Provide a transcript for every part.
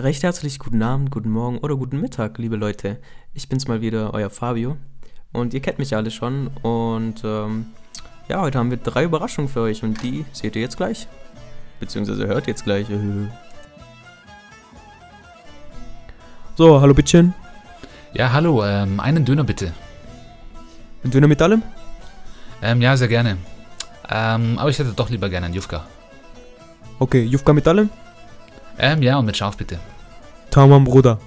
Recht herzlich guten Abend, guten Morgen oder guten Mittag, liebe Leute. Ich bin's mal wieder, euer Fabio. Und ihr kennt mich ja alle schon. Und ähm, ja, heute haben wir drei Überraschungen für euch und die seht ihr jetzt gleich. Beziehungsweise hört jetzt gleich. So, hallo Bittchen. Ja, hallo, ähm, einen Döner bitte. Ein Döner mit allem? Ähm, ja, sehr gerne. Ähm, aber ich hätte doch lieber gerne einen Jufka. Okay, Jufka mit allem? Ähm, ja, und mit Schaf bitte. Tamam, Bruder.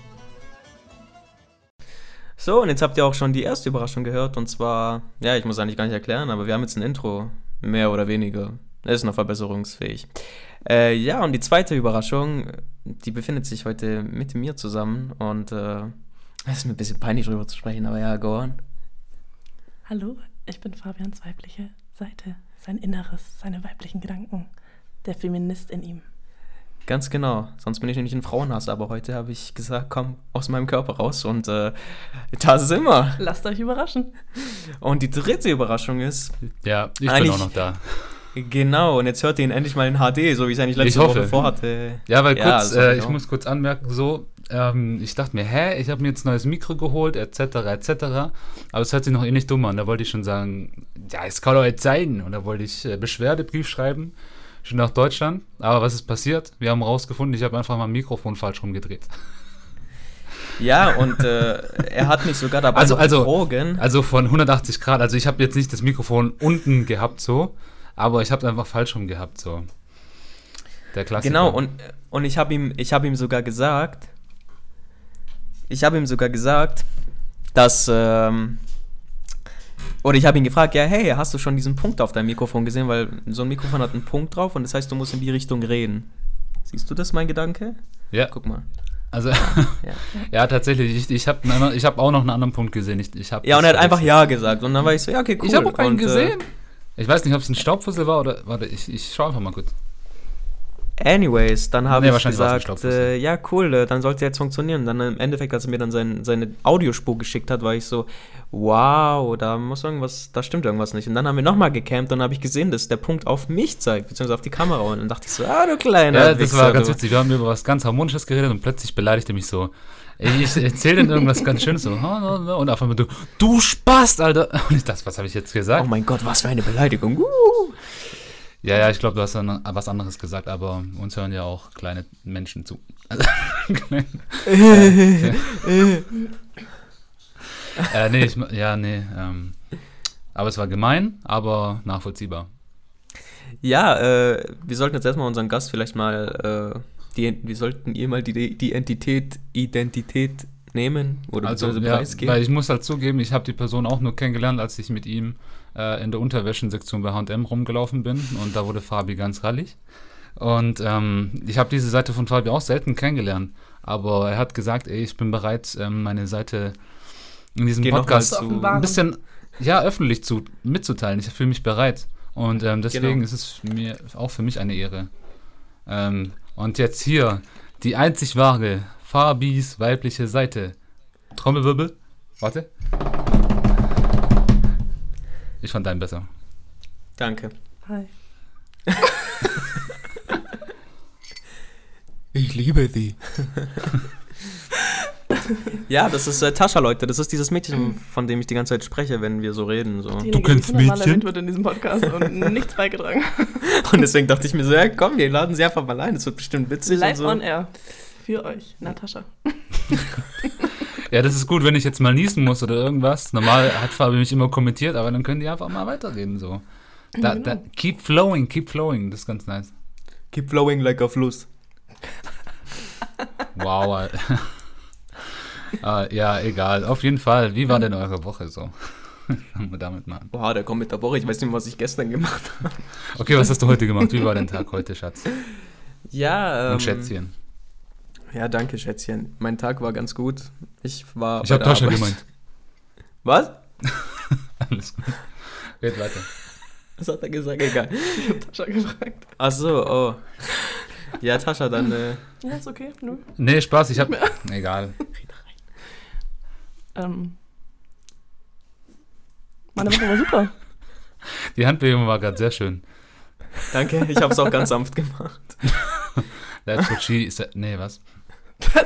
So, und jetzt habt ihr auch schon die erste Überraschung gehört. Und zwar, ja, ich muss eigentlich gar nicht erklären, aber wir haben jetzt ein Intro. Mehr oder weniger. Ist noch verbesserungsfähig. Äh, ja, und die zweite Überraschung, die befindet sich heute mit mir zusammen. Und äh, es ist mir ein bisschen peinlich drüber zu sprechen, aber ja, go on. Hallo, ich bin Fabians weibliche Seite, sein Inneres, seine weiblichen Gedanken, der Feminist in ihm. Ganz genau. Sonst bin ich nämlich ein Frauenhass, aber heute habe ich gesagt, komm aus meinem Körper raus und äh, da sind wir. Lasst euch überraschen. Und die dritte Überraschung ist. Ja, ich bin auch noch da. Genau, und jetzt hört ihr ihn endlich mal in HD, so wie ich es eigentlich letzte Ich hoffe. Woche vorhatte. Ja, weil Ja, kurz, äh, ich ich auch. muss kurz anmerken, so, ähm, ich dachte mir, hä, ich habe mir jetzt ein neues Mikro geholt, etc., etc., aber es hört sich noch eh nicht dumm an. Da wollte ich schon sagen, ja, es kann doch jetzt sein. Und da wollte ich äh, Beschwerdebrief schreiben, schon nach Deutschland. Aber was ist passiert? Wir haben rausgefunden, ich habe einfach mein Mikrofon falsch rumgedreht. Ja, und äh, er hat mich sogar dabei Also- also- betrogen. Also von 180 Grad, also ich habe jetzt nicht das Mikrofon unten gehabt, so, aber ich habe es einfach falsch rum gehabt, so. Der Klassiker. Genau, und, und ich habe ihm, ich hab ihm sogar gesagt, ich habe ihm sogar gesagt, dass, ähm, oder ich habe ihn gefragt, ja, hey, hast du schon diesen Punkt auf deinem Mikrofon gesehen? Weil so ein Mikrofon hat einen Punkt drauf und das heißt, du musst in die Richtung reden. Siehst du das, mein Gedanke? Ja, Guck mal. also, Ja, ja tatsächlich, ich, ich habe ich hab auch noch einen anderen Punkt gesehen. Ich, ich hab ja und er hat einfach. Ja gesagt. Und dann war ich so, ja, okay, cool. Ich habe auch keinen und, äh, gesehen. Ich weiß nicht, ob es ein Staubfussel war oder. Warte, ich, ich schaue einfach mal kurz. Anyways, dann habe Nee, ich gesagt, äh, ja, cool, äh, dann sollte jetzt funktionieren. Dann im Endeffekt, als er mir dann sein, seine Audiospur geschickt hat, war ich so, wow, da muss irgendwas, da stimmt irgendwas nicht. Und dann haben wir nochmal gecampt und dann habe ich gesehen, dass der Punkt auf mich zeigt, beziehungsweise auf die Kamera. Und dann dachte ich so, ah, du kleiner Ja, das Wichser, war ganz du. witzig. Wir haben über was ganz Harmonisches geredet und plötzlich beleidigt er mich so. Ich erzähle denn irgendwas ganz Schönes so. Und auf einmal du, du Spast, Alter. Und ich dachte, was habe ich jetzt gesagt? Oh mein Gott, was für eine Beleidigung. Uh. Ja, ja, ich glaube, du hast dann was anderes gesagt, aber uns hören ja auch kleine Menschen zu. Also, klein- äh, nee, ich, ja, nee. Ähm, aber es war gemein, aber nachvollziehbar. Ja, äh, wir sollten jetzt erstmal unseren Gast vielleicht mal, äh, die, wir sollten ihr mal die, die Entität, Identität nehmen oder Also, ja, preisgeben. weil ich muss halt zugeben, ich habe die Person auch nur kennengelernt, als ich mit ihm äh, in der Unterwäschensektion bei H&M rumgelaufen bin und da wurde Fabi ganz rallig. Und ähm, ich habe diese Seite von Fabi auch selten kennengelernt, aber er hat gesagt, ey, ich bin bereit, ähm, meine Seite in diesem Geh Podcast zu- ein bisschen ja, öffentlich zu, mitzuteilen. Ich fühle mich bereit. Und ähm, deswegen Genau. ist es mir auch für mich eine Ehre. Ähm, und jetzt hier die einzig wahre Fabis weibliche Seite. Trommelwirbel. Warte. Ich fand deinen besser. Danke. Hi. Ich liebe sie. ja, das ist äh, Tascha, Leute. Das ist dieses Mädchen, von dem ich die ganze Zeit spreche, wenn wir so reden. So. Kennst die hundertmal Mädchen? erwähnt wird in diesem Podcast und nichts beigetragen. Und deswegen dachte ich mir so, ja, komm, wir laden sie einfach mal ein. Das wird bestimmt witzig Live und so. on air. Für euch, Natascha. Ja, das ist gut, wenn ich jetzt mal niesen muss oder irgendwas. Normal hat Fabi mich immer kommentiert, aber dann können die einfach mal weiterreden so. Da, da, keep flowing, keep flowing. Das ist ganz nice. Keep flowing like a Fluss. Wow. Alter. äh, ja, egal. Auf jeden Fall. Wie war denn eure Woche so? Fangen wir damit mal an. Boah, der kommt mit der Woche. Ich weiß nicht mehr, was ich gestern gemacht habe. Okay, was hast du heute gemacht? Wie war dein Tag heute, Schatz? Ja, ähm, Und Schätzchen. Ja, danke, Schätzchen. Mein Tag war ganz gut. Ich war. Ich habe Arbeit. gemeint. Was? Alles gut. Red weiter. Was hat er gesagt? Egal. Ich hab Tascha gefragt. Ach so, oh. Ja, Tascha, dann. Äh, Ja, ist okay. Nö. Nee, Spaß, ich hab. Egal. Ähm. Meine Woche war super. Die Handbewegung war gerade sehr schön. danke, ich habe es auch ganz sanft gemacht. That's what she said. Nee, was?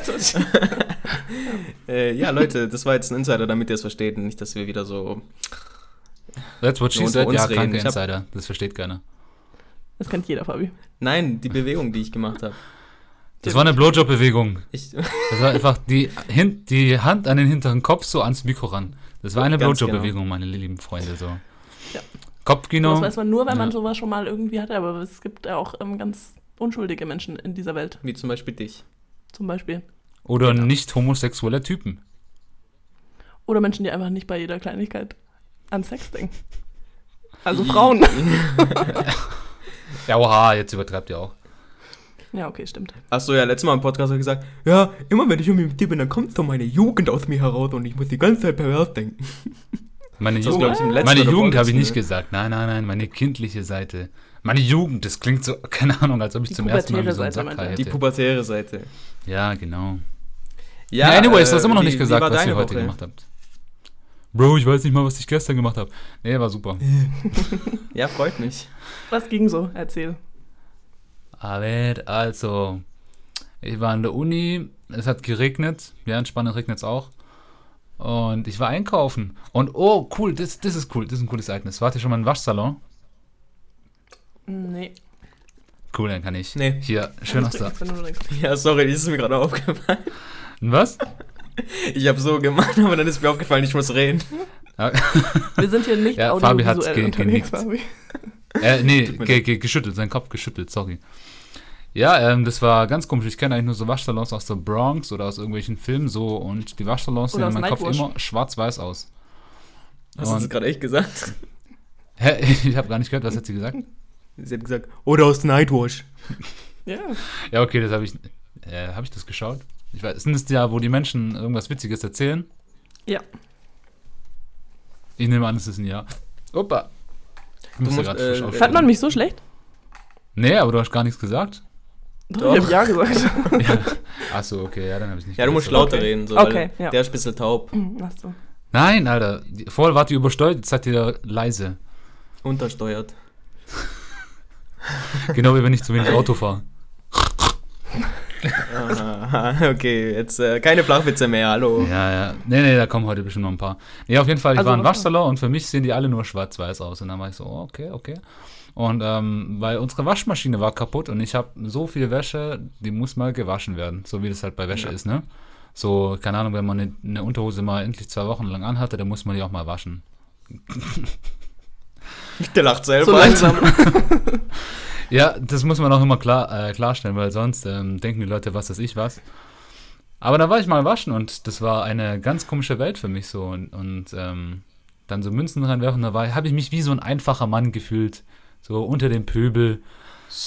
Äh, ja, Leute, das war jetzt ein Insider, damit ihr es versteht. und Nicht, dass wir wieder so. That's what she said. uns Ja, reden. kranke hab- Insider. Das versteht keiner. Das kennt jeder, Fabi. Nein, die Bewegung, die ich gemacht habe. Das war eine Blowjob-Bewegung. Das war einfach die, hin, die Hand an den hinteren Kopf so ans Mikro ran. Das war eine Ganz Blowjob-Bewegung, meine lieben Freunde. So. Ja. Kopfkino. Das weiß man nur, wenn man Ja. sowas schon mal irgendwie hatte, aber es gibt ja auch ähm, ganz unschuldige Menschen in dieser Welt. wie zum Beispiel dich. Zum Beispiel. Oder Genau. nicht homosexuelle Typen. Oder Menschen, die einfach nicht bei jeder Kleinigkeit an Sex denken. Also Frauen. Ja, oha, jetzt übertreibt ihr auch. Ja, okay, stimmt. Achso, ja, letztes Mal im Podcast habe ich gesagt, ja, immer wenn ich irgendwie mit dir bin, dann kommt so meine Jugend aus mir heraus und ich muss die ganze Zeit pervers denken. Meine, Das, Jugend, glaub ich, meine Jugend habe ich nicht ne? gesagt. Nein, nein, nein, meine kindliche Seite. Meine Jugend, das klingt so, keine Ahnung, als ob ich Die zum ersten Mal so einen Seite, Sack er. Die hätte. pubertäre Seite. Ja, genau. Ja, Ja, anyways, du hast äh, immer noch wie- nicht gesagt, was ihr heute Woche? gemacht habt. Bro, ich weiß nicht mal, was ich gestern gemacht habe. Nee, war super. Ja, freut mich. Was ging so? Erzähl. Aber also, ich war an der Uni, es hat geregnet, ja, in Spanien regnet es auch. Und ich war einkaufen. Und oh, cool, das, das ist cool, das ist ein cooles Ereignis. Wart ihr schon mal im Waschsalon? Nee. Cool, dann kann ich Nee. hier schön aus denkst. Ja, sorry, das ist mir gerade aufgefallen. Was? Ich habe so gemacht, aber dann ist mir aufgefallen, ich muss reden. Ja, Wir sind hier nicht Ja, Fabi audiovisuell ge- genickt. Fabi. äh, nee, ge ge geschüttelt, sein Kopf geschüttelt, sorry. Ja, ähm, das war ganz komisch. Ich kenne eigentlich nur so Waschsalons aus der Bronx oder aus irgendwelchen Filmen so und die Waschsalons sehen in meinem Kopf immer schwarz-weiß aus. Hast du das gerade echt gesagt? Hä? Ich habe gar nicht gehört, was hat sie gesagt? Sie hat gesagt, oder aus Nightwash. Ja. Ja, okay, das habe ich. Äh, habe ich das geschaut? Ich weiß, sind es ja, wo die Menschen irgendwas Witziges erzählen? Ja. Ich nehme an, es ist ein Ja. Opa. Du musst, äh. Fand man mich so schlecht? Nee, aber du hast gar nichts gesagt. Doch, Doch. ich hab Ja gesagt. ja. Achso, okay, ja, dann habe ich nicht Ja, du musst lauter Okay. reden, so, Okay, weil ja. der ist ein bisschen taub. Hm, Ach so. Nein, Alter. Vorher wart ihr übersteuert, jetzt seid ihr leise. Untersteuert. Genau wie wenn ich zu wenig Auto fahre. Aha, okay, jetzt äh, keine Flachwitze mehr, hallo. Ja, ja. Nee, nee, da kommen heute bestimmt noch ein paar. Nee, auf jeden Fall, ich Also war im was- Waschsalon und für mich sehen die alle nur schwarz-weiß aus. Und dann war ich so, oh, okay, okay. Und ähm, weil unsere Waschmaschine war kaputt und ich habe so viel Wäsche, die muss mal gewaschen werden, so wie das halt bei Wäsche Ja. ist, ne? So, keine Ahnung, wenn man eine, eine Unterhose mal endlich zwei Wochen lang anhatte, dann muss man die auch mal waschen. Der lacht selber. So langsam. Ja, das muss man auch immer klar, äh, klarstellen, weil sonst ähm, denken die Leute, was weiß ich was. Aber da war ich mal waschen und das war eine ganz komische Welt für mich so. Und, und ähm, dann so Münzen reinwerfen, da war- habe ich mich wie so ein einfacher Mann gefühlt. So unter dem Pöbel.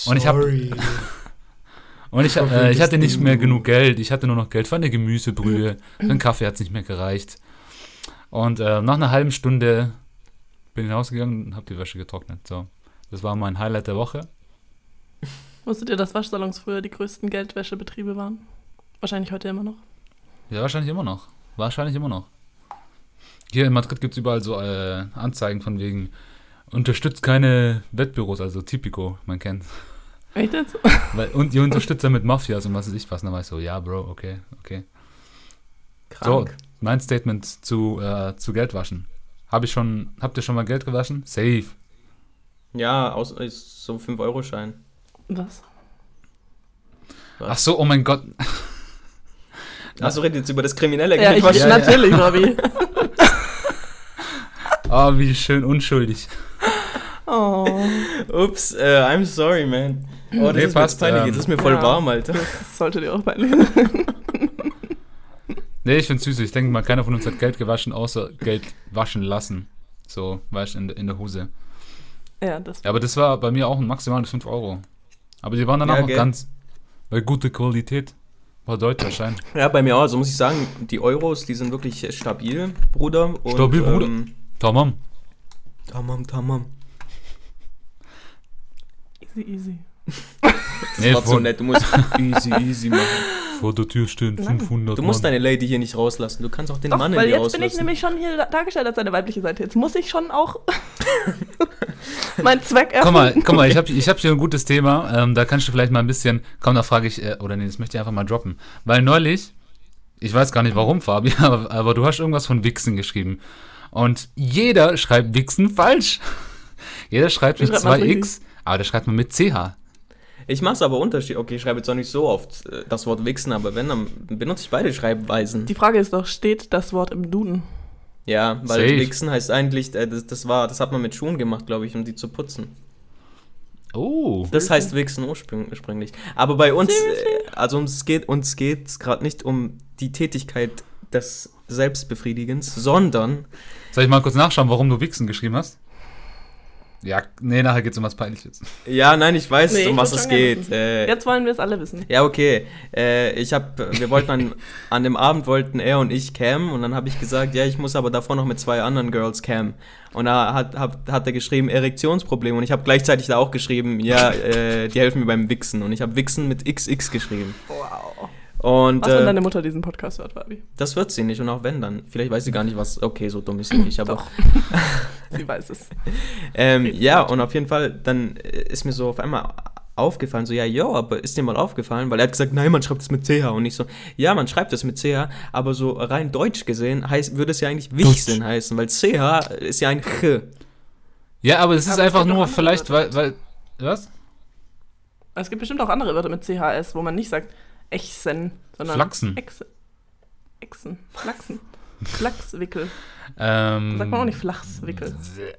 Und ich hab- Sorry. Und ich, äh, ich hatte nicht mehr genug Geld. Ich hatte nur noch Geld für eine Gemüsebrühe. Für einen Kaffee hat es nicht mehr gereicht. Und äh, nach einer halben Stunde bin ich rausgegangen und habe die Wäsche getrocknet. So. Das war mein Highlight der Woche. Wusstet ihr, dass Waschsalons früher die größten Geldwäschebetriebe waren? Wahrscheinlich heute immer noch. Ja, wahrscheinlich immer noch. Wahrscheinlich immer noch. Hier in Madrid gibt es überall so äh, Anzeigen von wegen unterstützt keine Wettbüros, also Typico, man kennt. Echt jetzt? Weil, und ihr unterstützt damit Mafias und was weiß ich was. Und dann war ich so, ja, Bro, okay, okay. Krank. So, mein Statement zu, äh, zu Geld waschen. Hab ich schon, habt ihr schon mal Geld gewaschen? Safe. Ja, aus, ist so ein 5-Euro-Schein. Was? Was? Ach so, oh mein Gott. Achso, redet jetzt über das kriminelle Ja, ich. Ja, ja. natürlich, Fabi. Oh, wie schön unschuldig. Oh, Ups, äh, I'm sorry, man. Oh, das Nee, ist mir passt, jetzt peinlich. ähm, Jetzt ist mir voll ja. warm, Alter. das sollte dir auch peinlich sein. Nee, ich find's süß. Ich denke mal, keiner von uns hat Geld gewaschen, außer Geld waschen lassen. So, weißt du, in, in der Hose. Ja, das. Ja, aber das war bei mir auch ein maximales 5 Euro. Aber die waren dann auch Ja, noch gell. ganz, weil gute Qualität. War deutscher Schein. Ja, bei mir auch. Also muss ich sagen, die Euros, die sind wirklich stabil, Bruder. Und, Stabil, Bruder. Ähm, Tamam. tamam, tamam. Easy, easy. Das Nee, war so nett. Du musst easy, easy machen. vor der Tür stehen Lange. 500 Du musst Mann. deine Lady hier nicht rauslassen. Du kannst auch den Doch, Mann in weil dir jetzt bin ich nämlich schon hier dargestellt als eine weibliche Seite. Jetzt muss ich schon auch. mein Zweck Komm mal, komm mal, ich habe ich hab hier ein gutes Thema. Ähm, da kannst du vielleicht mal ein bisschen. Komm, da frage ich, äh, oder nee, das möchte ich einfach mal droppen. Weil neulich, ich weiß gar nicht warum, Fabi, aber, aber du hast irgendwas von Wichsen geschrieben. Und jeder schreibt Wichsen falsch. Jeder schreibt mit schreibt man's 2x, aber der schreibt man mit CH. Ich mache es aber unterschiedlich. Okay, ich schreibe jetzt auch nicht so oft äh, das Wort wichsen, aber wenn, dann benutze ich beide Schreibweisen. Die Frage ist doch, steht das Wort im Duden? ja, weil Safe. wichsen heißt eigentlich, äh, das, das war, das hat man mit Schuhen gemacht, glaube ich, um die zu putzen. Oh. Das heißt wichsen ursprüng- ursprünglich. Aber bei uns, äh, also uns geht uns geht's gerade nicht um die Tätigkeit des Selbstbefriedigens, sondern Soll ich mal kurz nachschauen, warum du Wichsen geschrieben hast? Ja, nee, nachher geht's um was Peinliches. ja, nein, ich weiß, Nee, ich um was es geht. Äh, Jetzt wollen wir es alle wissen. Ja, okay. Äh, ich hab, wir wollten an, an dem Abend wollten er und ich cammen und dann habe ich gesagt, ja, ich muss aber davor noch mit zwei anderen Girls cammen. Und da hat, hat, hat er geschrieben Erektionsproblem und ich habe gleichzeitig da auch geschrieben, ja, äh, die helfen mir beim Wichsen und ich habe Wichsen mit XX geschrieben. Wow. Und Was, wenn äh, deine Mutter diesen Podcast hört, Fabi? das wird sie nicht und auch wenn dann, vielleicht weiß sie gar nicht was. Okay, so dumm ist sie nicht, aber Doch. Sie weiß es. Ähm, ja, gut. und auf jeden Fall, dann äh, ist mir so auf einmal aufgefallen, so, ja, jo, aber ist dir mal aufgefallen? Weil er hat gesagt, nein, man schreibt es mit CH. Und ich so, ja, man schreibt es mit CH, aber so rein deutsch gesehen heißt, würde es ja eigentlich Wichsen heißen, weil CH ist ja ein Ch. Ja, aber es ist Aber einfach nur vielleicht, weil, weil. Was? Es gibt bestimmt auch andere Wörter mit CHS, wo man nicht sagt Echsen, sondern Flachsen. Echse. Echsen. Flachsen. Flachswickel. Ähm, Sagt man auch nicht Flachswickel.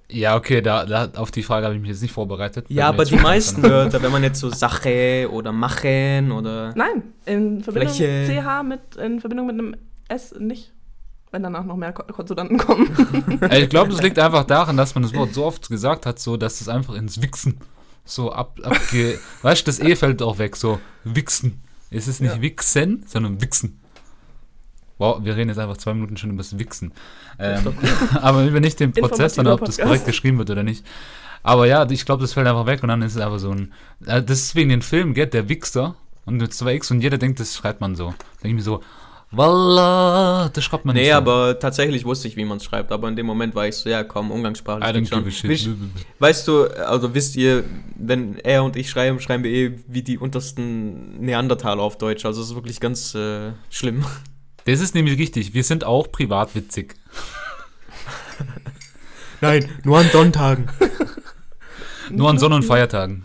Ja, okay, da, da, auf die Frage habe ich mich jetzt nicht vorbereitet. Ja, aber die meisten. Wörter, wenn man jetzt so Sache oder Machen oder. Nein, in Verbindung Fläche. CH mit, in Verbindung mit einem S nicht. Wenn danach noch mehr Ko- Konsonanten kommen. Ich glaube, das liegt einfach daran, dass man das Wort so oft gesagt hat, so dass es einfach ins Wichsen so ab, abge. weißt du, das E fällt auch weg, so Wichsen. Es ist nicht Ja. Wichsen, sondern Wichsen. Wow, wir reden jetzt einfach zwei Minuten schon über das Wichsen. Ähm, aber über nicht den Prozess, sondern ob das korrekt geschrieben wird oder nicht. Aber ja, ich glaube, das fällt einfach weg und dann ist es einfach so ein. äh, Das ist wegen den Film, gell, der Wichser und mit zwei X und jeder denkt, das schreibt man so. Denke ich mir so, Wallah, das schreibt man Nee, nicht so. aber tatsächlich wusste ich, wie man es schreibt. Aber in dem Moment war ich so, ja, komm, Umgangssprache. I don't give a shit. Wisch- Weißt du, also wisst ihr, wenn er und ich schreiben, schreiben wir eh wie die untersten Neandertaler auf Deutsch. Also es ist wirklich ganz äh, schlimm. Das ist nämlich richtig. Wir sind auch privat witzig. Nein, nur an Sonntagen. Nur an Sonn- und Feiertagen.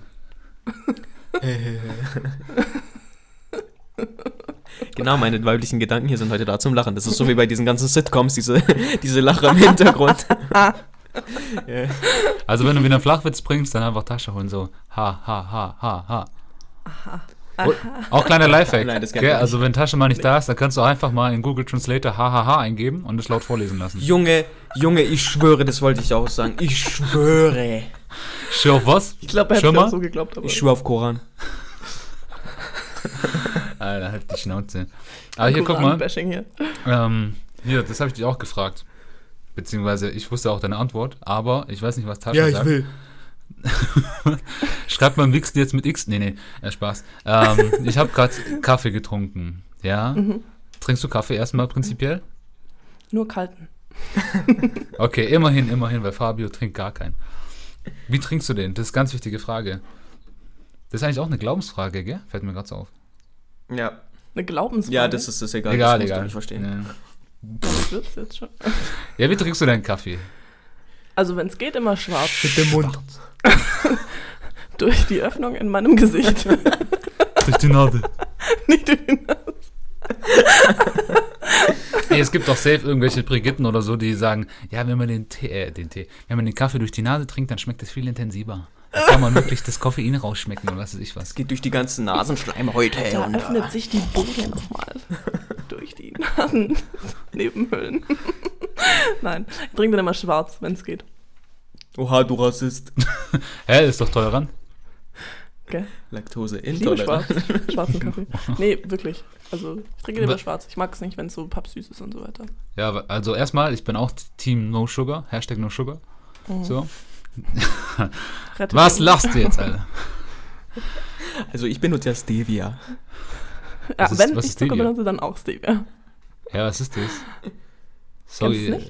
Genau, meine weiblichen Gedanken hier sind heute da zum Lachen. Das ist so wie bei diesen ganzen Sitcoms, diese, diese Lacher im Hintergrund. ja. Also wenn du wieder einen Flachwitz bringst, dann einfach Tasche holen, so ha, ha, ha, ha, ha. Und auch kleiner Lifehack. Nein, nicht. Also wenn Tasche mal nicht da ist, dann kannst du einfach mal in Google Translator ha, ha, ha eingeben und es laut vorlesen lassen. Junge, Junge, ich schwöre, das wollte ich auch sagen. Ich schwöre. Schau auf was? Ich glaube, er hat mal? auch so geglaubt. Aber Ich schwöre auf Koran. Alter, halt die Schnauze. Aber hier, guck mal. Hier. Ähm, hier, das habe ich dich auch gefragt. Beziehungsweise, ich wusste auch deine Antwort, aber ich weiß nicht, was Tasche sagt. will. Schreibt man Wichsen jetzt mit X? Nee, nee, äh, Spaß. Ähm, ich habe gerade Kaffee getrunken. Ja? Mhm. Trinkst du Kaffee erstmal prinzipiell? Nur kalten. Okay, immerhin, immerhin, weil Fabio trinkt gar keinen. Wie trinkst du den? Das ist eine ganz wichtige Frage. Das ist eigentlich auch eine Glaubensfrage, gell? Fällt mir gerade so auf. Ja. Eine Glaubensfrage. Ja, das ist das egal. egal, das musst egal. du nicht verstehen. Ja. Das wird's jetzt schon. ja, wie trinkst du deinen Kaffee? Also, wenn es geht, immer schwarz. Mit dem Mund. Durch die Öffnung in meinem Gesicht. Durch die Nadel. Nicht durch die Nase. Hey, es gibt doch safe irgendwelche Brigitten oder so, die sagen, ja, wenn man den Tee, äh, den Tee, wenn man den Kaffee durch die Nase trinkt, dann schmeckt es viel intensiver. Da kann man wirklich das Koffein rausschmecken oder was weiß ich was. Geht durch die ganzen Nasenschleimhäute. Da und, öffnet sich die Boden nochmal. durch die Nasen. Nebenhöhlen. Nein, ich trinke dann immer schwarz, wenn es geht. Oha, du Rassist. Hä, ist doch tolerant. Gell? Laktose Ich liebe schwarz. intolerant. Schwarzen Kaffee. Nee, wirklich. Also, ich trinke lieber Wa- schwarz. Ich mag es nicht, wenn es so pappsüß ist und so weiter. Ja, also erstmal, ich bin auch Team No Sugar, Hashtag No Sugar. Mhm. So. Was lachst du jetzt, Alter? Also ich benutze ja Stevia. Ja, Was ist- wenn was ich Zucker Stevia? benutze, dann auch Stevia. Ja, was ist das? Sorry,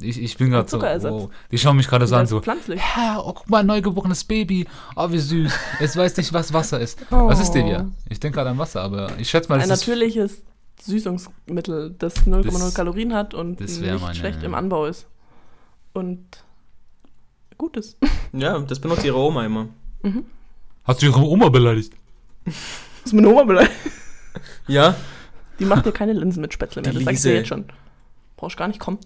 ich, ich bin gerade so. Wow. Die schauen mich gerade so an, so. pflanzlich. Hä, oh, guck mal, neugeborenes Baby. Oh, wie süß. Es weiß nicht, was Wasser ist. Was ist Devia? Ich denke gerade an Wasser, aber ich schätze mal, Ein das ist. natürliches Süßungsmittel, das 0,0 Das- Kalorien hat und nicht meine- schlecht im Anbau ist. Und gut ist. Ja, das benutzt ihre Oma immer. Hast du ihre Oma beleidigt? Das ist meine Oma beleidigt. Ja? Die macht dir keine Linsen mit Spätzle mehr, Die das sag ich dir Liese. jetzt schon. Brauchst gar nicht kommen.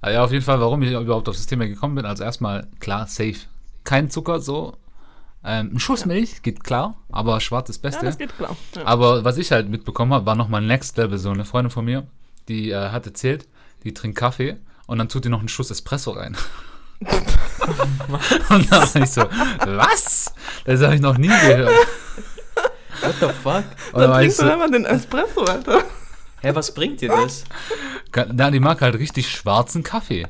Ah, ja, auf jeden Fall, warum ich überhaupt auf das Thema gekommen bin. Also erstmal, klar, safe. Kein Zucker, so. Ähm, ein Schuss Milch geht klar, aber schwarz ist das Ja, Beste. das geht klar. Ja. Aber was ich halt mitbekommen habe, war nochmal Next Level. So eine Freundin von mir, die äh, hat erzählt, die trinkt Kaffee und dann tut die noch einen Schuss Espresso rein. und da war ich so, was? Das habe ich noch nie gehört. What the fuck? Und Dann trinkst du so, einfach den Espresso, Alter. Hä, was bringt dir das? na, die mag halt richtig schwarzen Kaffee.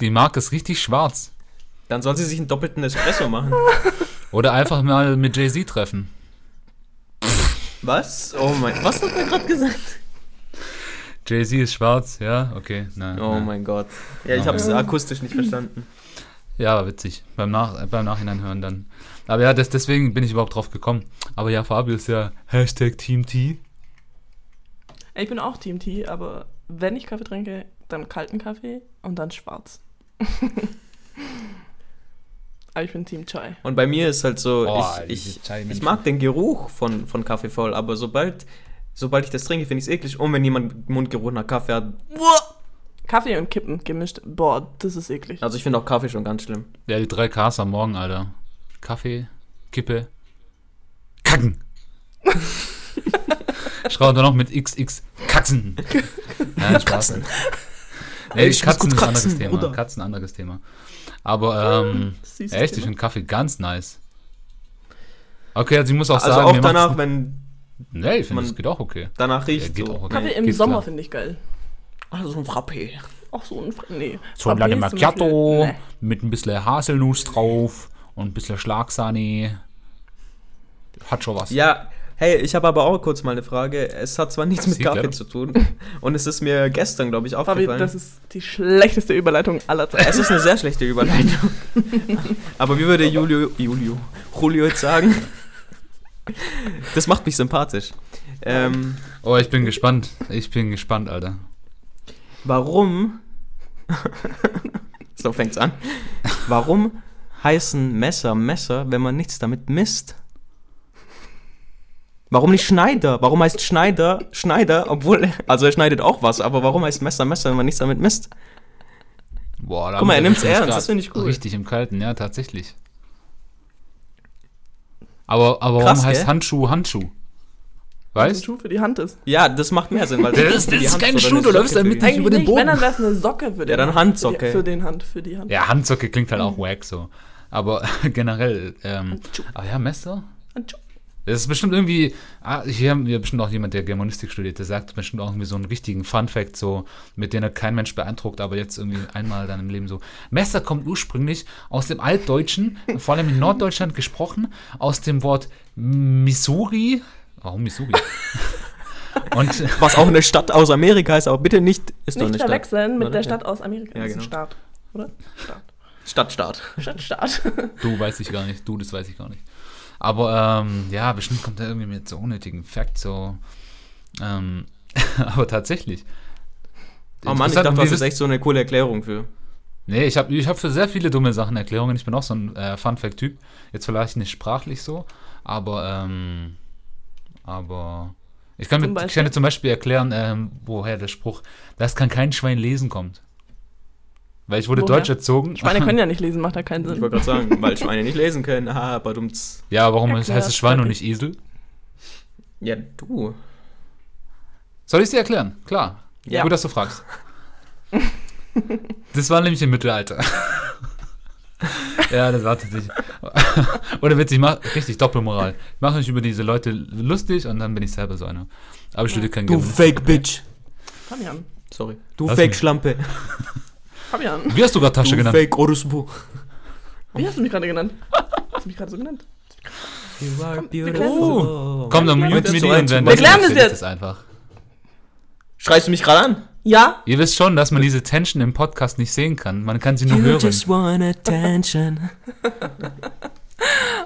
Die mag es richtig schwarz. Dann soll sie sich einen doppelten Espresso machen. Oder einfach mal mit Jay-Z treffen. Was? Oh mein, was hat er gerade gesagt? Jay-Z ist schwarz, ja, okay. Nein, Oh nein. mein Gott. Ja, ich habe es akustisch nicht verstanden. Ja, witzig. Beim, Nach beim Nachhinein hören dann. Aber ja, das, deswegen bin ich überhaupt drauf gekommen. Aber ja, Fabio ist ja Hashtag Team T. Ich bin auch Team Tea, aber wenn ich Kaffee trinke, dann kalten Kaffee und dann schwarz. aber ich bin Team Chai. Und bei mir ist halt so, Boah, ich, ich, ich mag den Geruch von, von Kaffee voll, aber sobald, sobald ich das trinke, finde ich es eklig. Und wenn jemand Mundgeruch nach Kaffee hat, Kaffee und Kippen gemischt, boah, das ist eklig. also ich finde auch Kaffee schon ganz schlimm. Ja, die drei Ks am Morgen, Alter. Kaffee, Kippe, Kacken. Schreibt er noch mit XX. Katzen. Ja, Spaß. Nee, Ey, ich Katzen ist ein anderes katzen, Thema. Bruder. Katzen ein anderes Thema. Aber, ähm, Süßes echt, ich Thema. finde Kaffee ganz nice. Okay, also ich muss auch Also sagen, auch mir danach, wenn Nee, ich finde, es geht auch okay. danach riecht Ja, geht so. okay. Kaffee im Geht Sommer finde ich geil. Also so ein Frappé. Auch so ein. Fr- Nee. So ein Frappé Latte Macchiato Nee. mit ein bisschen Haselnuss drauf und ein bisschen Schlagsahne. Hat schon was. Ja, hey, ich habe aber auch kurz mal eine Frage. Es hat zwar nichts mit Kaffee zu tun und es ist mir gestern, glaube ich, Fabi, aufgefallen. das ist die schlechteste Überleitung aller Zeiten. es ist eine sehr schlechte Überleitung. aber wie würde Julio, Julio, Julio jetzt sagen? Das macht mich sympathisch. Ähm, Oh, ich bin gespannt. Ich bin gespannt, Alter. warum? so fängt's an. Warum heißen Messer Messer, wenn man nichts damit misst? Warum nicht Schneider? Warum heißt Schneider Schneider, obwohl, also er schneidet auch was, aber warum heißt Messer Messer, wenn man nichts damit misst? Boah, da Guck mal, er nimmt's ernst, das finde ich cool. Richtig im Kalten, ja, tatsächlich. Aber, aber Krass, warum heißt gell? Handschuh Handschuh? Ein Weißt Schuh für die Hand ist. Ja, das macht mehr Sinn, weil Das ist- das die ist Hand kein oder Schuh, du läufst Socke damit nicht über den nicht, wenn Boden. dann wäre es eine Socke für den Ja, dann Hand. Handsocke. Für, die, für den Hand, für die Hand. Ja, Handsocke klingt halt auch wack so. Aber generell, ähm, Handschuh. aber ja, Messer? Handschuh. Das ist bestimmt irgendwie, ah, hier haben wir bestimmt auch jemand, der Germanistik studiert, der sagt bestimmt auch irgendwie so einen richtigen Fun-Fact, so, mit dem er kein Mensch beeindruckt, aber jetzt irgendwie einmal dann im Leben so. Messer kommt ursprünglich aus dem Altdeutschen, vor allem in Norddeutschland gesprochen, aus dem Wort Missouri. Warum Missouri? Und Was auch eine Stadt aus Amerika ist, aber bitte nicht, ist doch Nicht eine Stadt. verwechseln mit Oder? der Stadt aus Amerika. Ja, das ist ein genau. Staat. Oder? Staat. Stadt, Stadt. Stadt, Staat. du weiß ich gar nicht, du, das weiß ich gar nicht. Aber ähm, ja, bestimmt kommt er irgendwie mit so unnötigen Facts, so. Ähm, aber tatsächlich. Oh Mann, ich dachte, das ist echt so eine coole Erklärung für. Nee, ich habe ich hab für sehr viele dumme Sachen Erklärungen. Ich bin auch so ein äh, Fun-Fact-Typ. Jetzt vielleicht nicht sprachlich so, aber, ähm, aber ich kann, Zum mir, ich kann dir zum Beispiel erklären, ähm, woher der Spruch, das kann kein Schwein lesen, kommt. Weil ich wurde Woher? deutsch erzogen. Schweine können ja nicht lesen, macht ja keinen Ich Sinn. wollte gerade sagen, weil Schweine nicht lesen können. Haha, badumts. Ja, warum Erklär, heißt es Schwein und nicht Esel? Ja, du. Soll ich dir erklären? Klar. Ja. Gut, dass du fragst. Das war nämlich im Mittelalter. ja, das war tatsächlich. Oder witzig, ich mach richtig Doppelmoral. Ich mache mich über diese Leute lustig und dann bin ich selber so einer. Aber ich studiere kein Du. Fake Bitch. Fabian. Sorry. Du Was Fake denn? Schlampe. Fabian. Wie hast du gerade Tasche Du genannt? Fake Orusbu. Wie hast du mich gerade genannt? Hast du mich gerade so genannt? You are Oh. Komm, dann Ja, muten wir die so ein und wenn Wir klären das ich jetzt. das einfach. Schreist du mich gerade an? Ja? Ihr wisst schon, dass man diese Tension im Podcast nicht sehen kann. Man kann sie nur hören. want attention.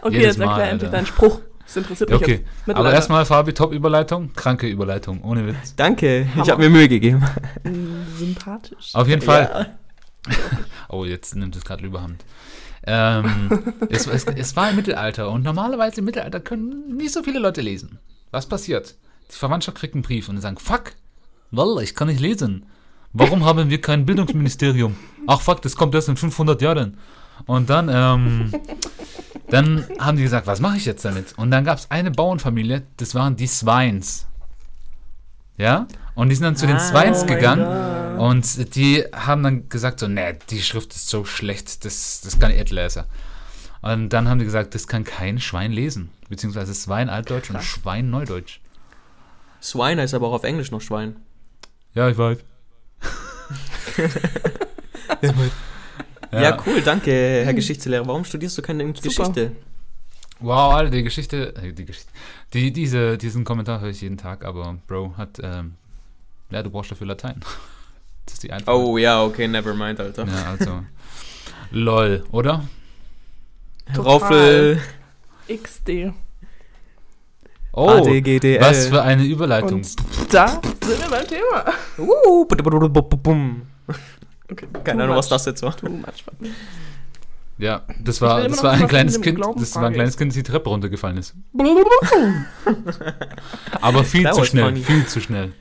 Okay, Jedes jetzt erklär Mal, endlich deinen Spruch. Das interessiert mich Okay, jetzt. aber erstmal, Fabi, Top-Überleitung, kranke Überleitung, ohne Witz. Danke, ich Hammer. habe mir Mühe gegeben. Mm, Sympathisch. Auf jeden Fall. Oh, jetzt nimmt es gerade Überhand. Ähm, es, es, es war im Mittelalter und normalerweise im Mittelalter können nicht so viele Leute lesen. Was passiert? Die Verwandtschaft kriegt einen Brief und die sagen, fuck, Wallah, ich kann nicht lesen. Warum haben wir kein Bildungsministerium? Ach fuck, das kommt erst in 500 Jahren. Und dann, ähm, dann haben die gesagt, was mache ich jetzt damit? Und dann gab es eine Bauernfamilie, das waren die Swines. Ja? Und die sind dann zu den Ah, Swines oh gegangen und die haben dann gesagt so, nee, die Schrift ist so schlecht, das, das kann ich nicht lesen. Und dann haben die gesagt, das kann kein Schwein lesen. Beziehungsweise Swine Altdeutsch und Schwein Neudeutsch. Swine heißt aber auch auf Englisch noch Schwein. Ja, ich weiß. Ja, cool, danke, Herr Geschichtslehrer. Warum studierst du keine Geschichte? Wow, Alter, die Geschichte, äh, die Geschichte, die, diese, diesen Kommentar höre ich jeden Tag, aber Bro hat, ähm, ja, du brauchst dafür Latein. Das ist die einfache. Oh ja, okay, never mind, Alter. Ja, also, lol, oder? Roffel, XD. Oh, ADGDL. was für eine Überleitung. Und da sind wir beim Thema. Uh. Okay, Keine Ahnung, was das jetzt war. Too much. Ja, das war, das war ein kleines Kind, das war ein kleines. Kind, das die Treppe runtergefallen ist. Aber viel zu schnell, funny. viel zu schnell.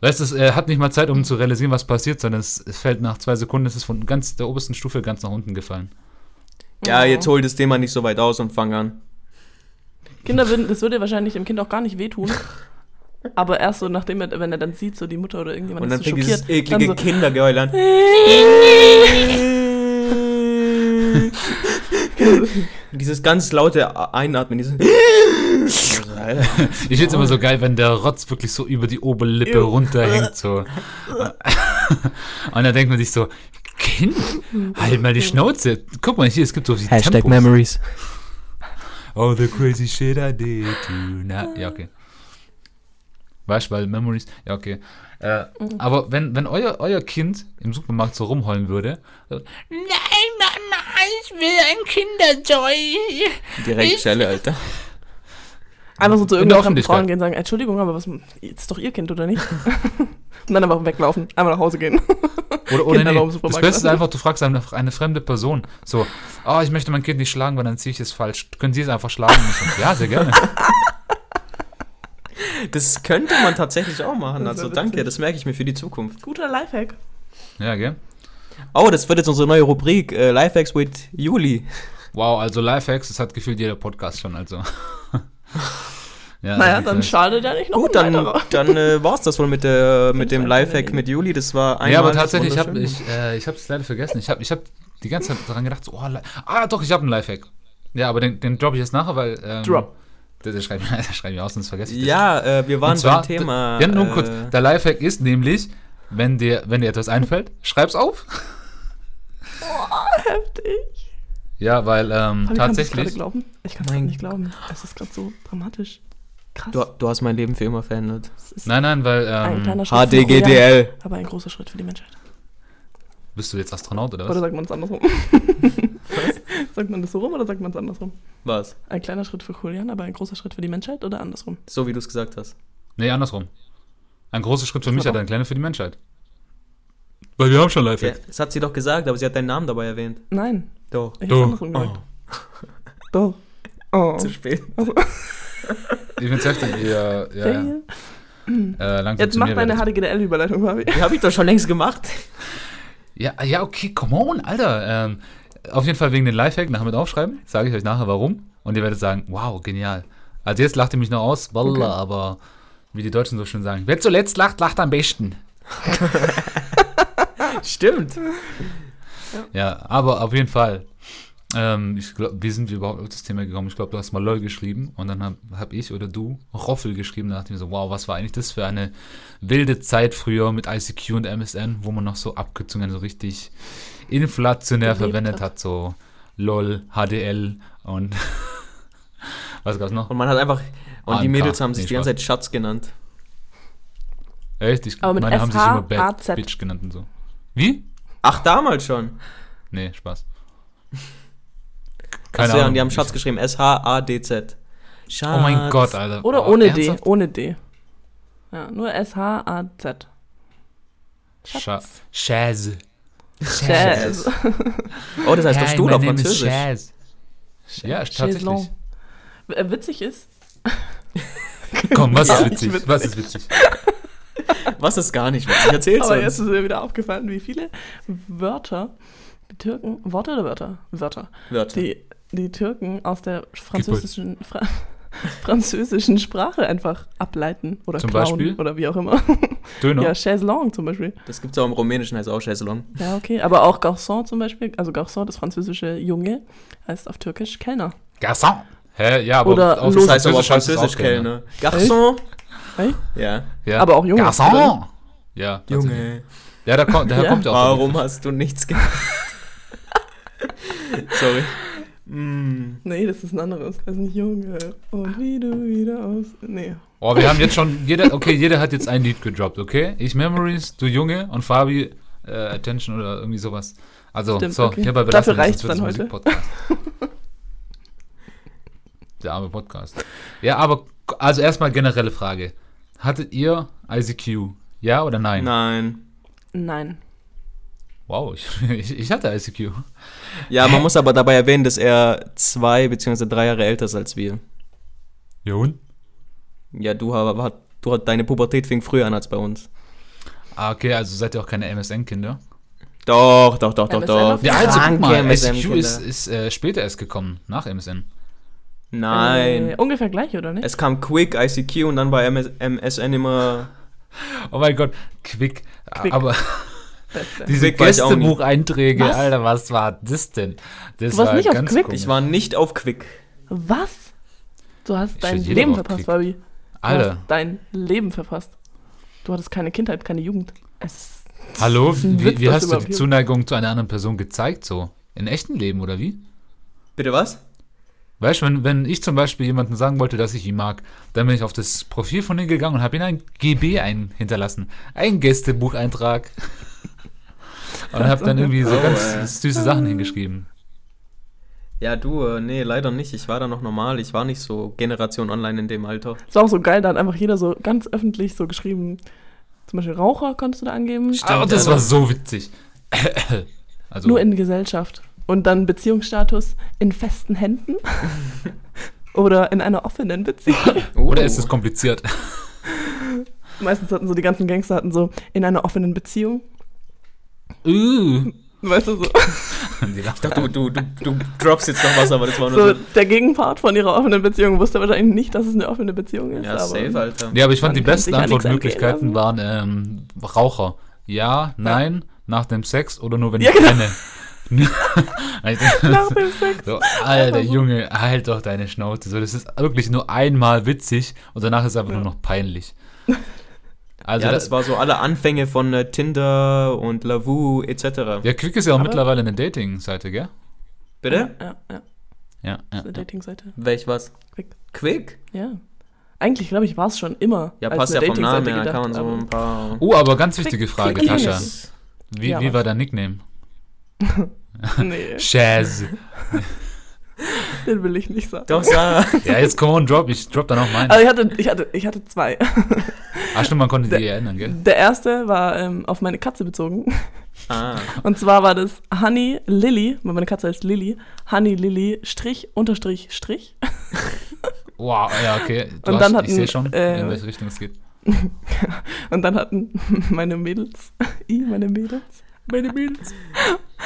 Weißt du, er hat nicht mal Zeit, um zu realisieren, was passiert, sondern es, fällt nach zwei Sekunden, es ist von ganz der obersten Stufe ganz nach unten gefallen. Ja, jetzt hol das Thema nicht so weit aus und fang an. Kinder würden, das würde wahrscheinlich dem Kind auch gar nicht wehtun. Aber erst so, nachdem er, wenn er dann sieht, so die Mutter oder irgendjemand Und dann ist so fängt dieses schockiert. eklige dann so, Kindergeheul an. dieses ganz laute Einatmen, dieses. Ich finde es immer so geil, wenn der Rotz wirklich so über die Oberlippe runterhängt. So. Und dann denkt man sich so, Kind, halt mal die Schnauze. Guck mal hier, es gibt so die Hashtag Tempos. Memories. Oh, the crazy shit I did tonight. Ja, okay. Weißt du, weil Memories. Ja, okay. Äh, aber wenn, wenn euer, euer Kind im Supermarkt so rumheulen würde. Nein, Mama, ich will ein Kinderjoy. Direkt Schelle, Alter. Einfach so zu Öffentlichkeit. Frauen gehen und sagen, Entschuldigung, aber was, jetzt ist doch ihr Kind, oder nicht? und dann einfach weglaufen, einmal nach Hause gehen. Oder, oder Kinder nee, das Beste ist einfach, du fragst eine, eine fremde Person. So, oh, ich möchte mein Kind nicht schlagen, weil dann ziehe ich es falsch. Können Sie es einfach schlagen? Und ich so, ja, sehr gerne. Das könnte man tatsächlich auch machen. Also danke, das merke ich mir für die Zukunft. Guter Lifehack. Ja, gell? Oh, das wird jetzt unsere neue Rubrik. Äh, Lifehacks with Juli. Wow, also Lifehacks, das hat gefühlt jeder Podcast schon, also. ja, naja, also dann vielleicht- schadet ja nicht noch Gut, dann, dann äh, war es das wohl mit, der, mit dem Lifehack mit Juli. Das war einmal Ja, aber tatsächlich, ich habe äh, ich es leider vergessen. Ich habe ich hab die ganze Zeit daran gedacht, so, oh, ah, doch, ich habe einen Lifehack. Ja, aber den, den droppe ich jetzt nachher, weil. Ähm, Drop. Den, den schreibe ich, schreib ich aus, sonst vergesse ich das. Ja, äh, wir waren zwar, beim Thema. Ja, nur kurz. äh, Der Lifehack ist nämlich, wenn dir, wenn dir etwas einfällt, schreib's auf. Heftig. Ja, weil ähm, gerade tatsächlich. glauben? Ich kann es Mein nicht glauben. Es ist gerade so dramatisch. Krass. du, du hast mein Leben für immer verändert. Nein, nein, weil. ein Ähm, kleiner Schritt für Julian, HDGDL. aber ein großer Schritt für die Menschheit. bist du jetzt Astronaut oder Oder was? sagt man es andersrum? sagt man das so rum oder sagt man es andersrum? Was? Ein kleiner Schritt für Julian, aber ein großer Schritt für die Menschheit oder andersrum? So wie du es gesagt hast. Nee, andersrum. Ein großer Schritt für mich, hat ein kleiner für die Menschheit. Weil wir haben schon Ja, Lifehack. das hat sie doch gesagt, aber sie hat deinen Namen dabei erwähnt. Nein, Doch. ich Doch. andersrum Oh. Doch. Oh. Zu spät. Ich find's heftig, ihr ja, Fail. äh, langsam Jetzt mach deine. HDGDL-Überleitung, Fabi. Die habe ich doch schon längst gemacht. Ja, ja, okay, come on, Alter. Ähm, auf jeden Fall wegen den Lifehack, nachher mit aufschreiben. Sage ich euch nachher warum. Und ihr werdet sagen, wow, genial. Also jetzt lacht ihr mich noch aus, Walla, Okay. aber wie die Deutschen so schön sagen, wer zuletzt lacht, lacht am besten. Stimmt. Ja, aber auf jeden Fall. Ähm, ich glaub, wie sind wir überhaupt auf das Thema gekommen? Ich glaube, du hast mal LOL geschrieben und dann habe hab ich oder du Roffel geschrieben. Da dachte ich mir so, wow, was war eigentlich das für eine wilde Zeit früher mit ICQ und MSN, wo man noch so Abkürzungen so richtig inflationär Gelebt verwendet hat. hat. So LOL, HDL und was gab's noch? Und man hat einfach. Und die AMK. Mädels haben sich Nee, die ganze Spaß. Zeit Schatz genannt. Echt? Ich Aber mit meine, haben sich immer Bad. Bitch genannt und so. Wie? Ach, damals schon. Nee, Spaß. Keine ja, und die haben Schatz geschrieben. S-H-A-D-Z. Schatz. Oh mein Gott, Alter. Oder oh, ohne ernsthaft? D. Ohne D. Ja, nur S-H-A-Z. Scha Chaz. Chaz. Oh, das heißt doch Stuhl auf Französisch. Chaz. Ja, tatsächlich. Äh, Witzig ist, Komm, was Ja, ist witzig? witzig. Was ist witzig? Was ist gar nicht witzig? Erzähl's aber uns. jetzt ist mir wieder aufgefallen, wie viele Wörter die Türken, Worte oder Wörter? Wörter. Wörter. Die, die Türken aus der französischen, Fra französischen Sprache einfach ableiten oder Zum klauen Beispiel? oder wie auch immer. Döner? Ja, Chaiselong zum Beispiel. Das gibt's auch im Rumänischen, heißt auch Chaiselong. Ja, okay. Aber auch Garçon zum Beispiel, also Garçon, das französische Junge, heißt auf Türkisch Kellner. Garçon. Hä? Ja, aber Oder auf Das heißt aber es Französisch auch Kellner. Kellner. Garçon. Hey? Ja. Ja. Aber auch Junge, Garçon. Ja. Junge. Ja, da kommt, daher Ja. kommt ja auch. Warum hast du nichts gemacht? Sorry. Mm. Nee, das ist ein anderes. Das ist nicht Junge. Und wie du wieder aus. Nee. Oh, wir haben jetzt schon, jeder, okay, jeder hat jetzt ein Lied gedroppt, okay? Ich Memories, du Junge und Fabi äh, Attention oder irgendwie sowas. Also, Stimmt, so, okay. hierbei Dafür belassen wir es, reicht's dann heute. Musikpodcast. Der arme Podcast. Ja, aber, also erstmal generelle Frage. Hattet ihr ICQ? Ja oder nein? Nein. Nein. Wow, ich, ich, hatte ICQ. Ja, man muss aber dabei erwähnen, dass er zwei beziehungsweise drei Jahre älter ist als wir. Ja und? Ja, du, hast, du hast deine Pubertät fing früher an als bei uns. Ah, okay, also seid ihr auch keine MSN-Kinder? Doch, doch, doch, doch, MSN doch. Ja, also guck mal, MSN ICQ ist, ist äh, später erst gekommen, nach MSN. Nein. Äh, ungefähr gleich, oder nicht? Es kam Quick, ICQ und dann war MS MSN immer. Oh mein Gott, Quick. Quick. Aber diese war. Gästebucheinträge, Was? Alter, was war das denn? Das Du warst nicht auf Quick? komisch. Ich war nicht auf Quick. Was? Du hast Ich dein Leben verpasst, Quick. Fabi. Du Alter, hast dein Leben verpasst. Du hattest keine Kindheit, keine Jugend. Es ist hallo, Das ist ein wie, Witz, wie hast du du die Zuneigung zu einer anderen Person gezeigt, so? In echtem Leben, oder wie? Bitte was? Weißt du, wenn, wenn ich zum Beispiel jemanden sagen wollte, dass ich ihn mag, dann bin ich auf das Profil von ihm gegangen und habe ihm ein GB ein hinterlassen. Ein Gästebucheintrag. und habe dann irgendwie so Oh, ganz süße Sachen hingeschrieben. Ja, du, äh, nee, leider nicht. Ich war da noch normal. Ich war nicht so Generation online in dem Alter. ist auch so geil, da hat einfach jeder so ganz öffentlich so geschrieben. Zum Beispiel Raucher konntest du da angeben. Aber das Alter. war so witzig. also, Nur in Gesellschaft. Und dann Beziehungsstatus in festen Händen. Oder in einer offenen Beziehung. oder Oh. ist es kompliziert? Meistens hatten so die ganzen Gangster hatten so in einer offenen Beziehung. uh. Weißt du, so. Ich dachte, du, du, du, du droppst jetzt noch was, aber das war nur so so. der Gegenpart von ihrer offenen Beziehung wusste wahrscheinlich nicht, dass es eine offene Beziehung ist. Ja, aber safe, Alter. Ja, aber ich fand die besten ja Antwortmöglichkeiten waren ähm, Raucher. Ja, nein, nach dem Sex oder nur wenn Ja, ich genau. kenne. Nach dem Sex. so, Alter. Junge, halt doch deine Schnauze. So, das ist wirklich nur einmal witzig und danach ist es einfach Ja. nur noch peinlich. Also, ja, da- das war so alle Anfänge von äh, Tinder und Lavu etc. ja, Quick ist ja auch Aber- mittlerweile eine Dating-Seite, gell? Bitte? Ja, ja. Ja, ja. Eine Datingseite. Welch was? Quick. Quick? Ja. Eigentlich, glaube ich, war es schon immer. Ja, als passt ja vom Namen her. Kann man so ein paar. Oh, aber ganz wichtige Frage, Quick Tascha. Wie, Ja, wie war dein Nickname? Nee, Shaz. den will ich nicht sagen. Doch, sag. Ja, jetzt come on, drop. Ich drop dann auch meinen. Also ich hatte, ich hatte, ich hatte zwei. Ach stimmt, man konnte der- die erinnern, gell? Der erste war ähm, auf meine Katze bezogen. Ah. Und zwar war das Honey Lily, weil meine Katze heißt Lily. Honey Lily Strich Unterstrich Strich. Wow, ja, okay. Du Und hast, dann ich sehe hatten, schon, äh, in welche Richtung es geht. Und dann hatten meine Mädels, I, meine Mädels, meine Mädels,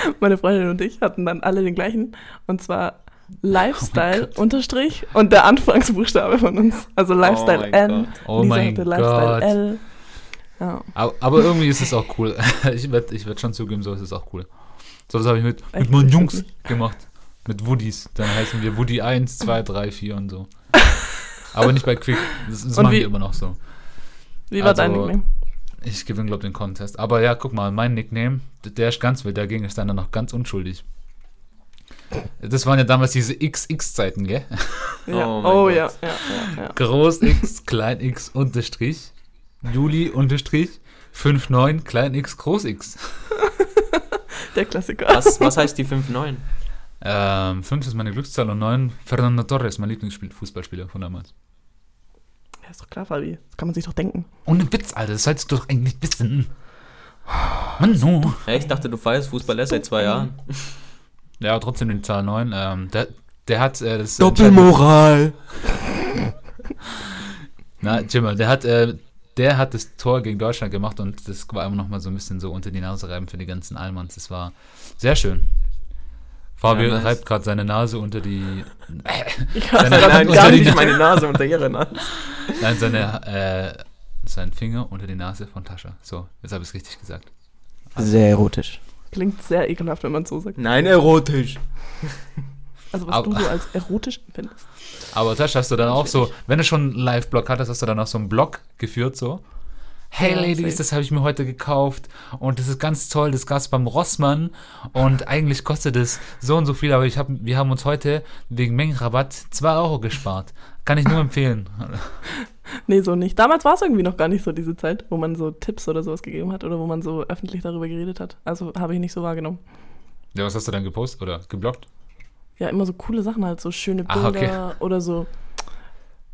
meine Freundin und ich hatten dann alle den gleichen. Und zwar Lifestyle Gott. Unterstrich und der Anfangsbuchstabe von uns. Also Lifestyle mein N. Oh Lisa mein hatte Lifestyle Gott. L. Ja, Aber, aber irgendwie ist es auch cool. Ich werde ich werd schon zugeben, so ist es auch cool. So was habe ich mit, mit Echt? meinen Ich Jungs gemacht. Mit Woodies. Dann heißen wir Woody 1, 2, 3, 4 und so. Aber nicht bei Quick. Das, das machen die immer noch so. wie war dein Also, Nickname? Ich gewinne, glaube ich, den Contest. Aber ja, guck mal, mein Nickname, der ist ganz wild, dagegen ist einer noch ganz unschuldig. Das waren ja damals diese XX-Zeiten, gell? Ja. oh mein Oh, Gott. ja, ja, ja, ja. Groß X, Klein X, Unterstrich. Juli unterstrich 59 klein x groß x. Der Klassiker. Was, was heißt die 5-9? Ähm, 5 ist meine Glückszahl und 9 Fernando Torres, mein Lieblingsfußballspieler von damals. Ja, ist doch klar, Fabi. Das kann man sich doch denken. Ohne Witz, Alter, das solltest du doch eigentlich wissen. Mann, so. Ja, ich dachte, du feierst Fußball erst seit zwei Jahren. Ja, aber trotzdem die Zahl 9. Ähm, der, der hat äh, das. Doppelmoral. Na, Jimmer, der hat, äh, der hat das Tor gegen Deutschland gemacht und das war immer noch mal so ein bisschen so unter die Nase reiben für die ganzen Allmanns. Das war sehr schön. Fabio Ja, reibt gerade seine Nase unter die. Ich Seine- hab's Nein, gar hatte nicht. meine Nase unter ihre Nase. Nein, seine, äh, seinen Finger unter die Nase von Tascha. So, jetzt habe ich es richtig gesagt. Sehr erotisch. Klingt sehr ekelhaft, wenn man es so sagt. Nein, erotisch. Also, was Aber- du so als erotisch empfindest. Aber Tascha, hast du dann auch so, wenn du schon einen Live-Blog hattest, hast du dann auch so einen Blog geführt, so. Hey Ja, Ladies, das habe ich mir heute gekauft und das ist ganz toll, das gab's beim Rossmann und eigentlich kostet es so und so viel, aber ich hab, wir haben uns heute wegen Mengenrabatt 2 Euro gespart. Kann ich nur empfehlen. Nee, so nicht. Damals war es irgendwie noch gar nicht so diese Zeit, wo man so Tipps oder sowas gegeben hat oder wo man so öffentlich darüber geredet hat. Also habe ich nicht so wahrgenommen. Ja, was hast du dann gepostet oder geblockt? Ja, immer so coole Sachen halt, so schöne Ah, Bilder okay. oder so.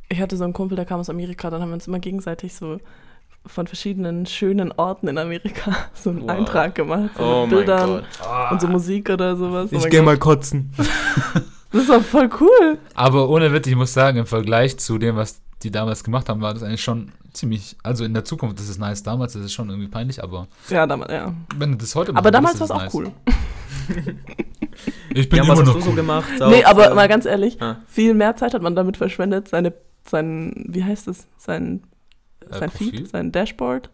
Ich hatte so einen Kumpel, der kam aus Amerika, dann haben wir uns immer gegenseitig so von verschiedenen schönen Orten in Amerika so einen Wow. Eintrag gemacht. So Oh mit mein Bildern Gott. und so Musik oder sowas. Oh Ich mein geh Gott. mal kotzen. Das ist doch voll cool. Aber ohne Witz, ich muss sagen, im Vergleich zu dem, was die damals gemacht haben, war das eigentlich schon ziemlich, also in der Zukunft ist es nice, damals ist es schon irgendwie peinlich, aber Ja, damals, ja. wenn du das heute Aber machen damals war es auch ist cool. nice. Ich bin Ja, immer was hast noch du cool. so gemacht? nee, aber äh, mal ganz ehrlich, ah. viel mehr Zeit hat man damit verschwendet, seine, sein, wie heißt es, sein, Äh, sein Profil? Feed, sein Dashboard,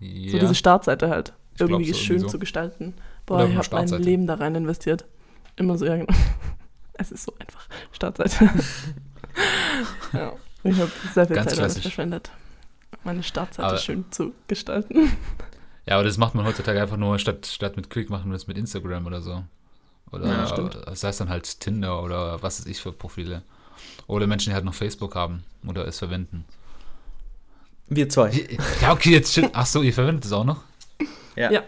Ja. so diese Startseite halt, Ich irgendwie so, schön irgendwie so. zu gestalten. Oder Boah, nur ich habe mein. Leben da rein investiert. Immer so, ja genau. Es ist so einfach. Startseite. ja, ich habe sehr viel Ganz Zeit damit verschwendet, meine Startseite Aber- schön zu gestalten. Ja, aber das macht man heutzutage einfach nur, statt, statt mit Quick machen wir das mit Instagram oder so. Oder Ja, stimmt. das heißt dann halt Tinder oder was weiß ich für Profile. Oder Menschen, die halt noch Facebook haben oder es verwenden. Wir zwei. Ja, okay, jetzt shit. Ach so, ihr verwendet es auch noch? Ja. Ja.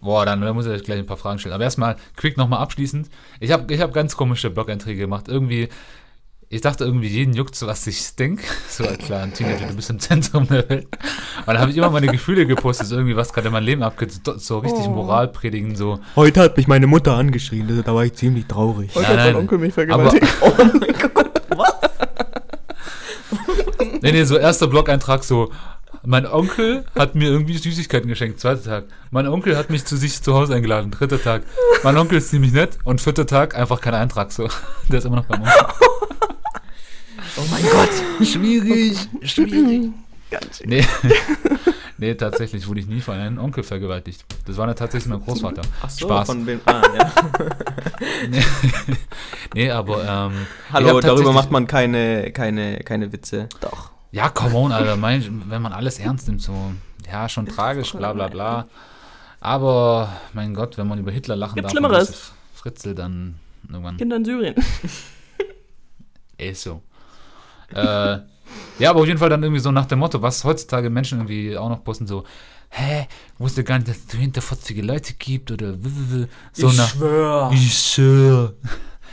Boah, dann, dann muss ich euch gleich ein paar Fragen stellen. Aber erstmal, quick nochmal abschließend. Ich habe ich hab ganz komische Blog-Einträge gemacht. Irgendwie, ich dachte irgendwie, jeden juckt so, was ich denke. So, klar, ein Teenager, du bist im Zentrum der Welt. Und dann habe ich immer meine Gefühle gepostet, so irgendwie, was gerade in meinem Leben abgeht. So, richtig Oh. Moral predigen, so. Heute hat mich meine Mutter angeschrien, da- da war ich ziemlich traurig. Heute Nein, hat mein nein. Onkel mich Aber, vergewaltigt. Oh mein Gott, was? Nee, nee, so erster Blog-Eintrag, so. Mein Onkel hat mir irgendwie Süßigkeiten geschenkt, zweiter Tag. Mein Onkel hat mich zu sich zu Hause eingeladen, dritter Tag. Mein Onkel ist ziemlich nett und vierter Tag einfach kein Eintrag, so. Der ist immer noch beim Onkel. Oh mein Gott. Schwierig, schwierig. Ganz schön. Nee. nee, tatsächlich wurde ich nie von einem Onkel vergewaltigt. Das war ja tatsächlich mein Großvater. Ach so, Spaß. von wem? Ah, ja. Nee, nee aber ähm, Hallo, darüber macht man keine, keine, keine Witze. Doch. Ja, come on, Alter. Mein, wenn man alles ernst nimmt, so. Ja, schon tragisch, bla bla bla. Aber, mein Gott, wenn man über Hitler lachen Gibt darf. Schlimmeres. Fritzl, dann irgendwann. Kinder in Syrien. Ist so. äh, ja, aber auf jeden Fall dann irgendwie so nach dem Motto, was heutzutage Menschen irgendwie auch noch posten, so, hä, wusste gar nicht, dass es hinterfotzige Leute gibt oder w- w- w- so ich nach. schwör. Ich schwör.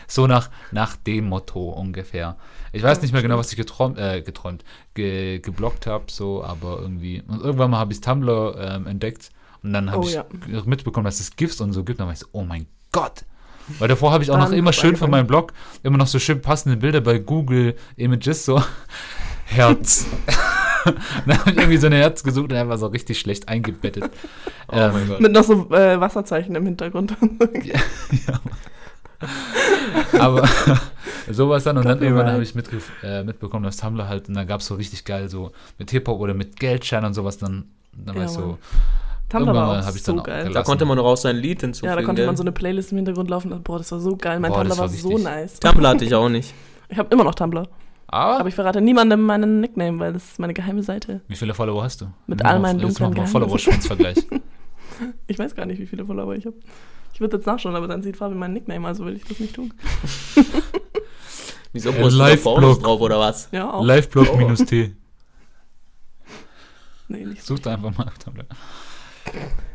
So nach, nach dem Motto ungefähr. Ich weiß Ja, nicht mehr genau, was ich geträumt, äh, geträumt, ge, geblockt habe, so, aber irgendwie. Und irgendwann mal habe ich Tumblr ähm, entdeckt und dann habe Oh, ich ja. mitbekommen, dass es GIFs und so gibt. Und dann war ich so, oh mein Gott. Weil davor habe ich auch noch immer schön für angefangen. meinen Blog immer noch so schön passende Bilder bei Google Images, so Herz. dann habe ich irgendwie so ein Herz gesucht und er war so richtig schlecht eingebettet. Oh mein Gott. Mit noch so äh, Wasserzeichen im Hintergrund. Aber sowas dann und dann irgendwann habe ich äh, mitbekommen, dass Tumblr halt, und da gab es so richtig geil so mit Hip-Hop oder mit Geldschein und sowas, dann, dann war Ja, ich so. Tumblr war auch so dann auch geil. Da konnte man noch auch sein Lied hinzufügen. Ja, da konnte man so eine Playlist im Hintergrund laufen. Boah, das war so geil. Mein Boah, Tumblr war, war so nice. Tumblr hatte ich auch nicht. Ich habe immer noch Tumblr. aber, Aber ich verrate niemandem meinen Nickname, weil das ist meine geheime Seite. wie viele Follower hast du? Mit all meinen dunklen Geheimnissen. Follower-Schwanzvergleich. Ich weiß gar nicht, wie viele Follower ich habe. Ich würde jetzt nachschauen, aber dann sieht Fabi meinen Nickname, also will ich das nicht tun. Wieso Äh, postest du. Fotos drauf oder was? Ja, auch. Live-Blog minus T. Nee, nicht. Such da einfach mal auf Tumblr.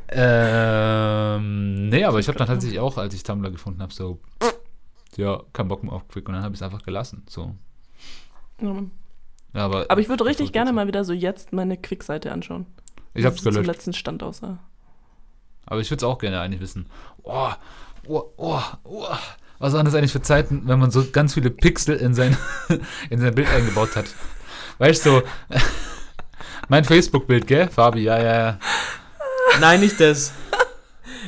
Ähm, nee, aber ich habe dann tatsächlich auch, als ich Tumblr gefunden habe, so, ja, kein Bock mehr auf Quick und dann habe ich es einfach gelassen. So. Ja, aber, Aber ich würde richtig gerne mal wieder so jetzt meine Quick-Seite anschauen. Ich Wie hab's es Zum gelöscht. letzten Stand aussah. Aber ich würde es auch gerne eigentlich wissen. Oh, oh, oh, oh. Was waren das eigentlich für Zeiten, wenn man so ganz viele Pixel in sein, in sein Bild eingebaut hat? Weißt du, mein Facebook-Bild, gell, Fabi? Ja, ja, ja. Nein, nicht das.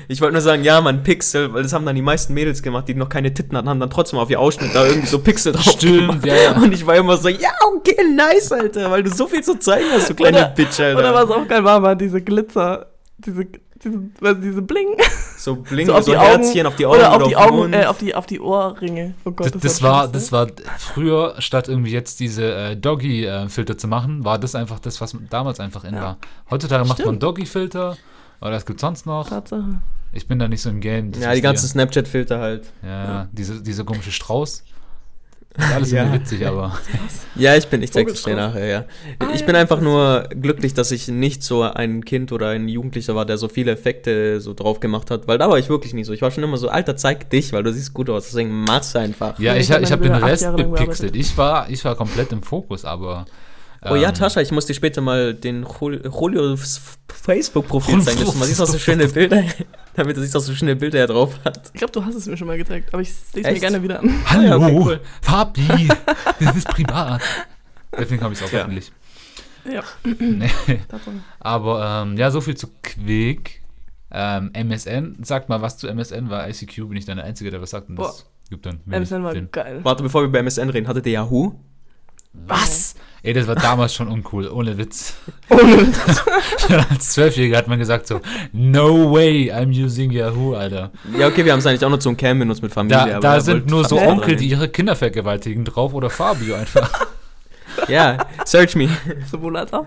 Ich wollte nur sagen, ja, man, Pixel, weil das haben dann die meisten Mädels gemacht, die noch keine Titten hatten, haben dann trotzdem auf ihr Ausschnitt da irgendwie so Pixel drauf Stimmt, gemacht. ja, ja. Und ich war immer so, ja, okay, nice, Alter, weil du so viel zu zeigen hast, du kleine Oder- Bitch, Alter. Oder was auch geil war, war diese Glitzer, diese, diese, was, diese Bling. so bling, So so, auf die Herzchen auf die Augen oder auf oder die auf Augen, äh, auf die, auf die Ohrringe. Oh Gott, Das, das, war, das das war früher, statt irgendwie jetzt diese äh, Doggy-Filter zu machen, war das einfach das, was damals einfach in Ja. war. Heutzutage macht man Stimmt. Doggy-Filter, oder was gibt's sonst noch? Tatsache. Ich bin da nicht so im Game. das ja, die ganzen. Snapchat-Filter halt. Ja, ja, diese, dieser komische Strauß. Ist alles Ja. witzig, aber. Ja, ich bin, ich zeig's dir nachher, ja. Ah, ich ja, bin einfach nur glücklich, dass ich nicht so ein Kind oder ein Jugendlicher war, der so viele Effekte so drauf gemacht hat, weil da war ich wirklich nie so. Ich war schon immer so, Alter, zeig dich, weil du siehst gut aus, deswegen mach's einfach. Ja, ich, ich hab ich habe den Rest bepixelt. bearbeitet. Ich war, ich war komplett im Fokus, aber. Oh ja, ähm, Tascha, ich muss dir später mal den Jul- Julios Facebook-Profil zeigen, lassen. man sieht auch so schöne Bilder, damit er sich auch so schöne Bilder er drauf hat. Ich glaube, du hast es mir schon mal gezeigt, aber ich sehe es mir gerne wieder an. Hallo, ja, okay, cool. Fabi, das ist privat. Deswegen habe ich es auch Ja. öffentlich. Ja, Nee. Aber ähm, ja, so viel zu Quick. Ähm, MSN, sag mal was zu MSN, weil ICQ bin ich dann der Einzige, der was sagt. Und das gibt dann MSN war Sinn. geil. Warte, bevor wir bei MSN reden, hattet ihr Yahoo? Was? Ey, das war damals schon uncool, ohne Witz. Ohne Schon als Zwölfjähriger hat man gesagt so, no way, I'm using Yahoo, Alter. Ja, okay, wir haben es eigentlich auch nur zum Cam benutzt mit Familie. Da, aber da sind nur so Onkel, die ihre Kinder vergewaltigen drauf oder Fabio einfach. Ja, search me. Sowohl als auch.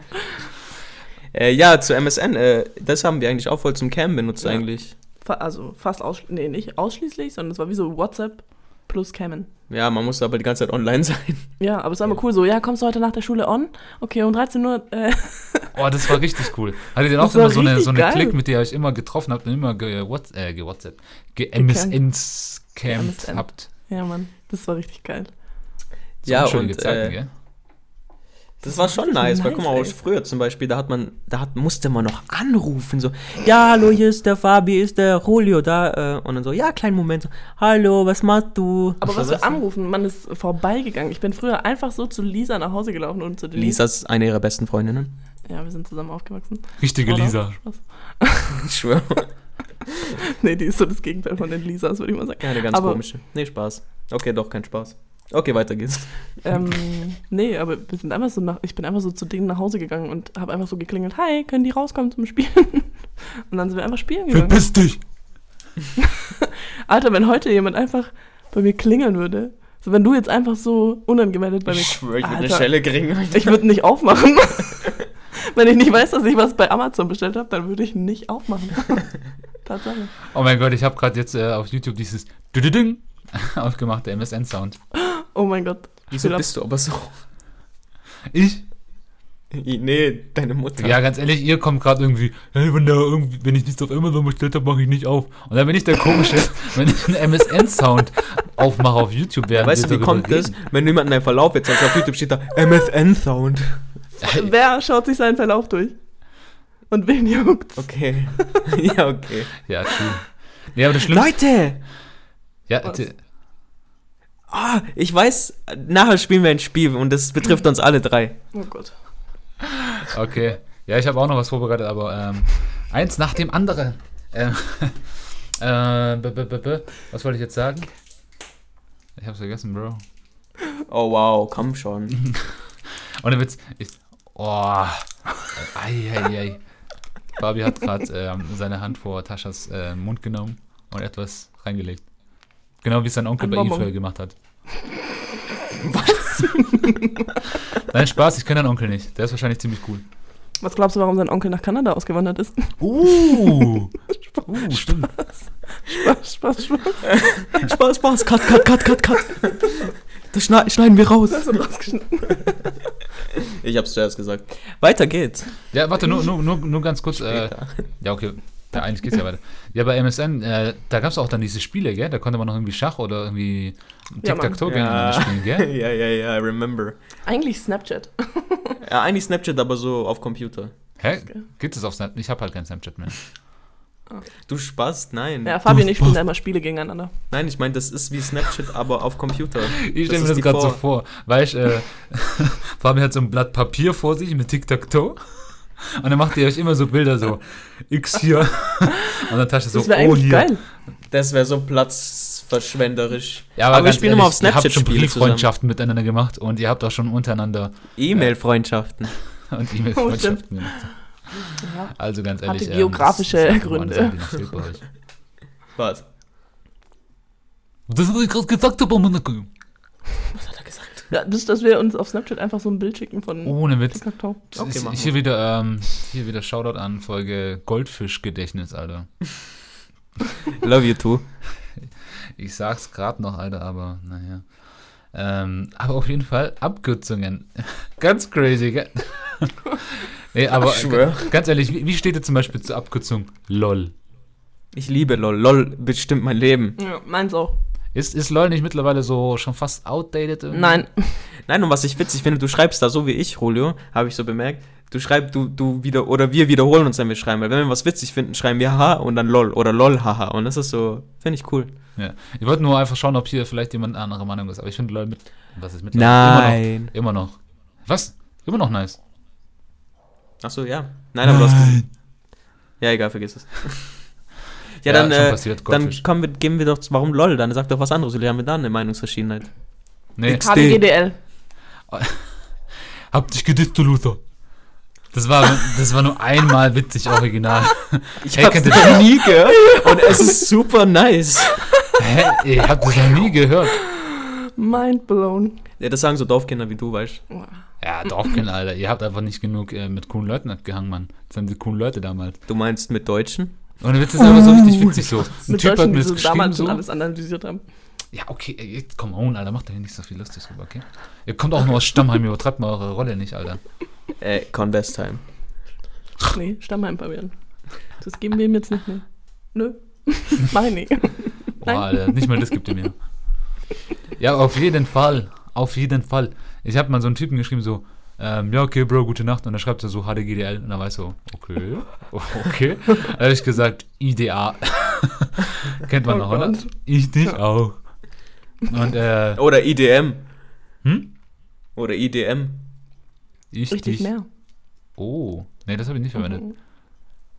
Äh, ja, zu MSN, äh, das haben wir eigentlich auch voll zum Cam benutzt Ja. eigentlich. Also fast ausschließlich, nee, nicht ausschließlich, sondern es war wie so WhatsApp plus Camen. Ja, man musste aber die ganze Zeit online sein. Ja, aber es war immer cool so, ja, kommst du heute nach der Schule on? Okay, um 13 Uhr, äh, Oh, das war richtig cool. Hattet ihr auch Das war immer so eine, so eine geil. Klick, mit der ihr euch immer getroffen habt und immer ge What's, äh, ge WhatsApp, ge MSNs habt? ja, Mann, das war richtig geil. So ja, und Zeiten, äh, gell? Das war schon nice, weil guck mal, früher zum Beispiel, da hat man, da hat, musste man noch anrufen, so, ja, hallo, hier ist der Fabi, ist der Julio da, äh, und dann so, ja, kleinen Moment, so, hallo, was machst du? Aber was für für Anrufen, man ist vorbeigegangen. Ich bin früher einfach so zu Lisa nach Hause gelaufen und zu Denise. Lisa ist eine ihrer besten Freundinnen. Ja, wir sind zusammen aufgewachsen. Richtige Oder? Lisa. Ich schwöre. Nee, die ist so das Gegenteil von den Lisas, würde ich mal sagen. Ja, eine ganz Aber- komische. Nee, Spaß. Okay, doch, kein Spaß. Okay, weiter geht's. ähm, nee, aber wir sind einfach so nach, ich bin einfach so zu denen nach Hause gegangen und habe einfach so geklingelt, hi, können die rauskommen zum Spielen? Und dann sind wir einfach spielen gegangen. Verpiss dich! Alter, wenn heute jemand einfach bei mir klingeln würde, so wenn du jetzt einfach so unangemeldet bei mir Ich schwöre, ich würde eine Alter, Schelle kriegen. Ich würde nicht aufmachen. wenn ich nicht weiß, dass ich was bei Amazon bestellt habe, dann würde ich nicht aufmachen. Tatsache. Oh mein Gott, ich habe gerade jetzt äh, auf YouTube dieses aufgemacht, der MSN-Sound. Oh mein Gott. Wieso bist du aber so? Ich? Nee, deine Mutter. Ja, ganz ehrlich, ihr kommt gerade irgendwie, hey, wenn, da irgendwie, wenn ich nichts auf Amazon bestellt habe, mache ich nicht auf. Und dann bin ich der komische, wenn ich einen MSN-Sound aufmache auf YouTube, während weißt du, wie kommt das, reden. wenn du jemanden einen Verlauf jetzt hast, auf YouTube steht da MSN-Sound. Wer schaut sich seinen Verlauf durch? Und wen juckt's? Okay. ja, okay. Ja, true. Nee, aber das Schlimmste... Leute! Ja, d- Ah, ich weiß, nachher spielen wir ein Spiel und das betrifft uns alle drei. Oh Gott. okay. Ja, ich habe auch noch was vorbereitet, aber ähm, eins nach dem anderen. Ähm, äh, b -b -b -b was wollte ich jetzt sagen? Ich hab's vergessen, Bro. Oh wow, komm schon. Und der Witz, ich. Oh. Ei, ei, ei. Fabi hat gerade ähm, seine Hand vor Taschas äh, Mund genommen und etwas reingelegt. Genau wie es sein Onkel bei ihm früher gemacht hat. Was? Nein, Spaß, ich kenne deinen Onkel nicht. Der ist wahrscheinlich ziemlich cool. Was glaubst du, warum sein Onkel nach Kanada ausgewandert ist? Uh! uh, stimmt. Spaß, Spaß, Spaß. Spaß, Spaß, cut, cut, cut, cut, cut. Das schneiden wir raus. Das wird rausgeschnitten. Ich hab's zuerst gesagt. Weiter geht's. Ja, warte, nur, nur, nur, nur ganz kurz. Äh, ja, okay. Ja, eigentlich geht's ja weiter. Ja, bei MSN, äh, da gab es auch dann diese Spiele, gell? Da konnte man noch irgendwie Schach oder irgendwie Ja. Tic-Tac-Toe gegeneinander spielen, gell? ja, ja, ja, I remember. Eigentlich Snapchat. Ja, eigentlich Snapchat, aber so auf Computer. Hä? Gibt es auf Snapchat? Ich habe halt kein Snapchat mehr. Du Spaß? Nein. Ja, Fabi und ich spielen da immer Spiele gegeneinander. Nein, ich meine, das ist wie Snapchat, aber auf Computer. Ich stelle mir das gerade so Vor- ich, äh, Fabi hat so ein Blatt Papier vor sich mit Tic-Tac-Toe. Und dann macht ihr euch immer so Bilder so, X hier. Und dann Tasche so, Das wäre oh hier. geil. Das wäre so platzverschwenderisch. Ja, aber wir ganz spielen immer auf ehrlich, Ihr habt Snapchat schon. Brieffreundschaften miteinander gemacht und ihr habt auch schon untereinander E-Mail-Freundschaften. und Oh, E-Mail-Freundschaften gemacht. Ja. Also ganz Hatte ehrlich. geografische das ist einfach Gründe. Was? Das habe ich gerade gesagt, aber Monaco. Was hat er gesagt? Ja, das, dass wir uns auf Snapchat einfach so ein Bild schicken von Ohne Witz. Okay, Ist- hier wieder, ähm, hier wieder Shoutout an Folge Goldfischgedächtnis, Alter. Love you too. Ich sag's gerade noch, Alter, aber naja. Ähm, aber auf jeden Fall Abkürzungen. ganz crazy, gell? nee, aber ganz ehrlich, wie, wie steht ihr zum Beispiel zur Abkürzung LOL? Ich liebe LOL. LOL bestimmt mein Leben. Ja, meins auch. Ist, ist LOL nicht mittlerweile so schon fast outdated? irgendwie? Nein. Nein, und was ich witzig finde, du schreibst da so wie ich, Julio, habe ich so bemerkt. Du schreibst, du, du wieder, oder wir wiederholen uns, wenn wir schreiben. Weil wenn wir was witzig finden, schreiben wir ha und dann lol oder lol haha. Und das ist so, finde ich cool. Ja. Ich wollte nur einfach schauen, ob hier vielleicht jemand anderer Meinung ist. Aber ich finde LOL mit. Was ist mittlerweile? Nein. Immer noch. Immer noch. Was? Immer noch nice. Achso, ja. Nein, aber du hast. Ja, egal, vergiss es. ja, dann, schon äh, passiert, dann kommen wir, geben wir doch, warum lol? Dann sag doch was anderes. Wir haben wir da eine Meinungsverschiedenheit. Nee. HDGDL. Hab dich gedisst, du Loser. Das war, das war nur einmal witzig original. Ich Hey, hab's noch nie gehört und es ist super nice. Hä? Ihr habt das noch nie gehört. Mind blown. Ja, das sagen so Dorfkinder wie du, weißt Ja, Dorfkind, Alter. Ihr habt einfach nicht genug äh, mit coolen Leuten abgehangen, Mann. Das sind die coolen Leute damals. du. meinst mit Deutschen? Und der Witz ist aber so richtig witzig so. Ein Mit Typ hat Deutschen, mir die das so geschrieben damals so. schon alles analysiert haben. Ja, okay, ey, jetzt komm on, Alter. Macht euch nicht so viel lustig drüber, okay? Ihr kommt auch nur aus Stammheim, übertreibt mal eure Rolle nicht, Alter. Äh, Convestheim. Nee, Stammheim verwirren. Das geben wir ihm jetzt nicht mehr. Nö. Mach ich nicht. Boah, Alter, nicht mal das gibt ihr mir. Ja, auf jeden Fall. Auf jeden Fall. Ich habe mal so einen Typen geschrieben, so, ähm, ja, okay, Bro, gute Nacht. Und dann schreibt er so HDGDL. Und dann war ich so, okay, okay. Dann habe ich gesagt, IDA. Kennt man Oh noch, oder? Ich dich auch. Und, äh, Oder IDM. hm? Oder IDM. Ich Richtig dich. mehr. Oh, nee, das habe ich nicht verwendet. Mhm.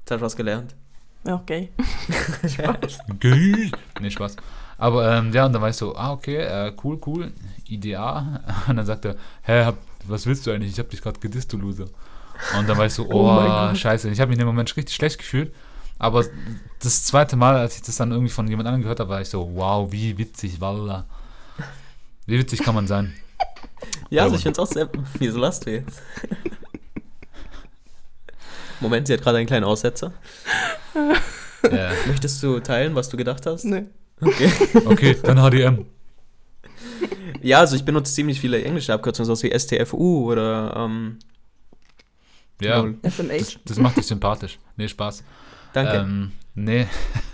Jetzt hast du was gelernt. Ja, okay. Gay. Nee, Spaß. Aber ähm, ja, und dann war ich so, ah, okay, äh, cool, cool, IDA. Und dann sagt er, hä, hab, was willst du eigentlich? Ich hab dich gerade gedisst, du Loser. Und dann war ich so, Oh oh, mein Gott. scheiße. Ich habe mich in dem Moment richtig schlecht gefühlt. Aber das zweite Mal, als ich das dann irgendwie von jemand anderem gehört habe, war ich so, wow, wie witzig, Wallah. Wie witzig kann man sein? Ja, also ich finde es auch sehr. Wieso lasst du jetzt? Moment, sie hat gerade einen kleinen Aussetzer. Ja. Möchtest du teilen, was du gedacht hast? Nee. Okay. Okay, dann HDM. Ja, also ich benutze ziemlich viele englische Abkürzungen, sowas wie STFU oder ähm, Ja. FMH. das, das macht dich sympathisch. Nee, Spaß. Danke. Ähm, nee,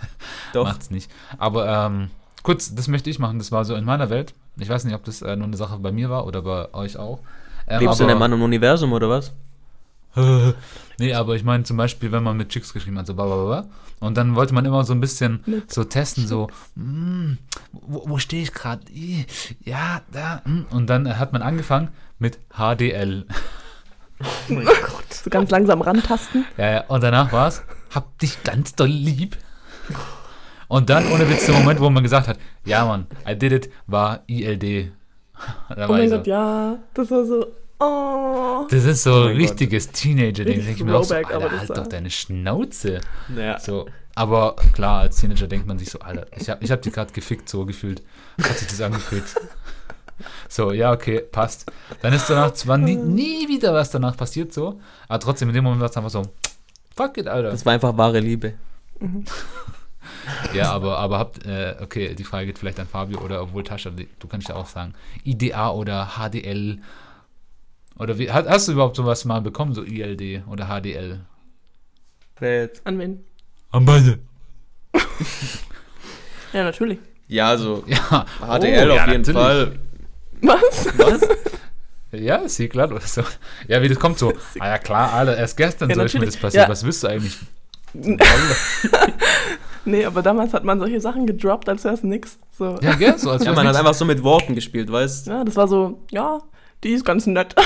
Doch. macht's nicht. Aber ähm, kurz, das möchte ich machen. Das war so in meiner Welt. Ich weiß nicht, ob das äh, nur eine Sache bei mir war oder bei euch auch. Ähm, Lebst du in einem anderen Universum oder was? nee, aber ich meine zum Beispiel, wenn man mit Chicks geschrieben hat, so blablabla, und dann wollte man immer so ein bisschen Mit so testen, so, mm, wo, wo stehe ich gerade? Ja, da. mm. Und dann hat man angefangen mit HDL. So ganz langsam rantasten. Ja, ja, und danach war es, hab dich ganz doll lieb. Und dann, ohne Witz, der Moment, wo man gesagt hat, ja, Mann, I did it, war ILD. Da Oh mein so, Gott, ja. Das war so. Oh. das ist so Oh ein richtiges Teenager-Ding. Denke ich mir auch so, Alter, das halt doch deine Schnauze. Ja. So, aber klar, als Teenager denkt man sich so, Alter, ich hab, ich hab die gerade gefickt, so gefühlt. Hat sich das angefühlt. So, ja, okay, passt. Dann ist danach zwar nie, nie wieder was danach passiert, so, aber trotzdem in dem Moment war es einfach so, fuck it, Alter. Das war einfach wahre Liebe. Ja, aber, aber habt, äh, okay, die Frage geht vielleicht an Fabio oder obwohl Tascha, du kannst ja auch sagen, IDA oder HDL Oder wie, hast, hast du überhaupt sowas mal bekommen, so ILD oder HDL? Jetzt? An wen? An beide. Ja, natürlich. Ja, also Ja. HDL Oh, auf ja, jeden natürlich. Fall. Was? Was? Ja, ist hier klar. Oder so. Ja, wie das kommt so. Ah ja, klar, Alter, erst gestern Ja, soll ich mir das passiert. Ja. Was willst du eigentlich? Nee, aber damals hat man solche Sachen gedroppt, als wäre es nix. So. Ja, gell? So, als Ja, man hat nix. einfach so mit Worten gespielt, weißt Ja, das war so, ja, die ist ganz nett.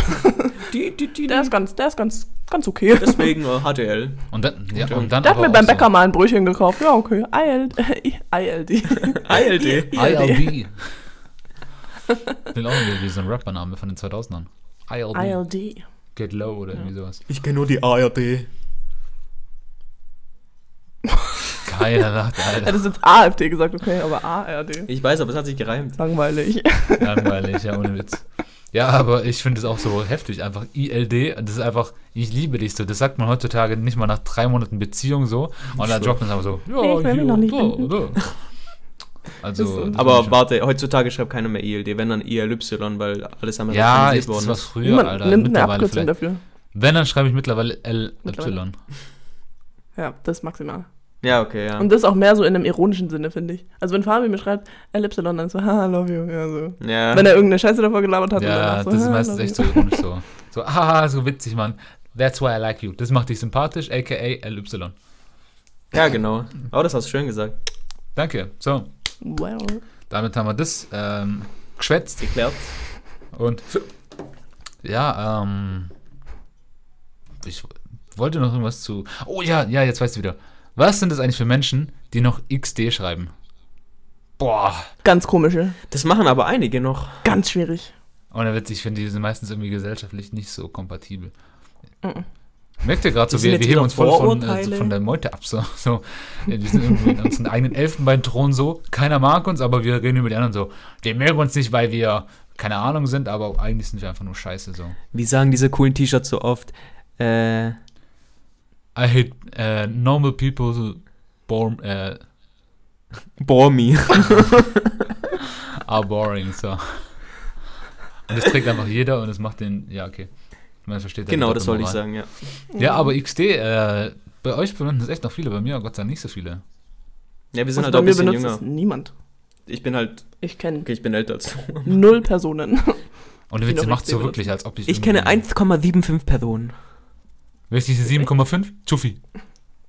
Die, die, die, Der ist ganz, der ist ganz, ganz okay. Deswegen äh, HDL. Und dann, ja, und dann Der hat mir beim so- Bäcker mal ein Brötchen gekauft. Ja, okay. ILD. ILD. ILD. ILB. Will auch irgendwie wie so ein Rappername von den 2000ern. ILB. ILD. Get Low oder irgendwie sowas. Ich kenne nur die ARD. Keiner lacht, Er Alter. hat es jetzt AfD gesagt, okay, aber ARD. Ich weiß, aber es hat sich gereimt. Langweilig. Langweilig, ja, ohne Witz. Ja, aber ich finde es auch so heftig, einfach ILD, das ist einfach, ich liebe dich so, das sagt man heutzutage nicht mal nach drei Monaten Beziehung so, und dann droppt man es einfach so, ja, ich will mich hier, noch nicht da, da. Ist Also, Aber warte, heutzutage schreibt keiner mehr ILD, wenn dann ILY, weil alles ja, andere ich, organisiert das ist. früher, Niemand Alter, nimmt eine mittlerweile Abkürzung vielleicht. dafür. Wenn, dann schreibe ich mittlerweile LY. Ja, das ist maximal. Ja, okay, ja. Und das auch mehr so in einem ironischen Sinne, finde ich. Also wenn Fabi mir schreibt, LY, dann so, haha, love you. Ja, so. ja. Wenn er irgendeine Scheiße davor gelabert hat. Ja, so, das ist "Haha, meistens echt you." so ironisch so. So, haha, so witzig, Mann. That's why I like you. Das macht dich sympathisch, aka LY. ja, genau. Aber das hast du schön gesagt. Danke. So, Well. damit haben wir das ähm, geschwätzt. Geklärt. Und ja, ähm, ich wollte noch irgendwas zu. Oh ja, ja, jetzt weißt du wieder. Was sind das eigentlich für Menschen, die noch XD schreiben? Boah. Ganz komische. Das machen aber einige noch. Ganz schwierig. Und der Witz, ich finde, die sind meistens irgendwie gesellschaftlich nicht so kompatibel. Mhm. Merkt ihr gerade so, wir, wir heben uns voll von, äh, von der Meute ab. So, so. Ja, wir sind irgendwie in unseren eigenen Elfenbeinthron so. Keiner mag uns, aber wir reden über die anderen so. Wir mögen uns nicht, weil wir keine Ahnung sind, aber eigentlich sind wir einfach nur scheiße so. Wie sagen diese coolen T-Shirts so oft? Äh, I hate äh, normal people born, äh, Bormi. are boring. So. Und das trägt einfach jeder und es macht den, ja, okay. Man versteht genau, das wollte ich sagen, ja. Ja, aber XD, äh, bei euch verwenden es echt noch viele, bei mir Gott sei Dank nicht so viele. Ja, wir sind Also halt auch ein bisschen benutzt jünger. es niemand. Ich bin halt, Ich kenne okay, ich bin älter als du. null Personen. Und der Die Witz, macht so benutzen. wirklich, als ob ich. Ich kenne irgendwie- 1,75 Personen. Wer ist diese 7,5? Zuffi.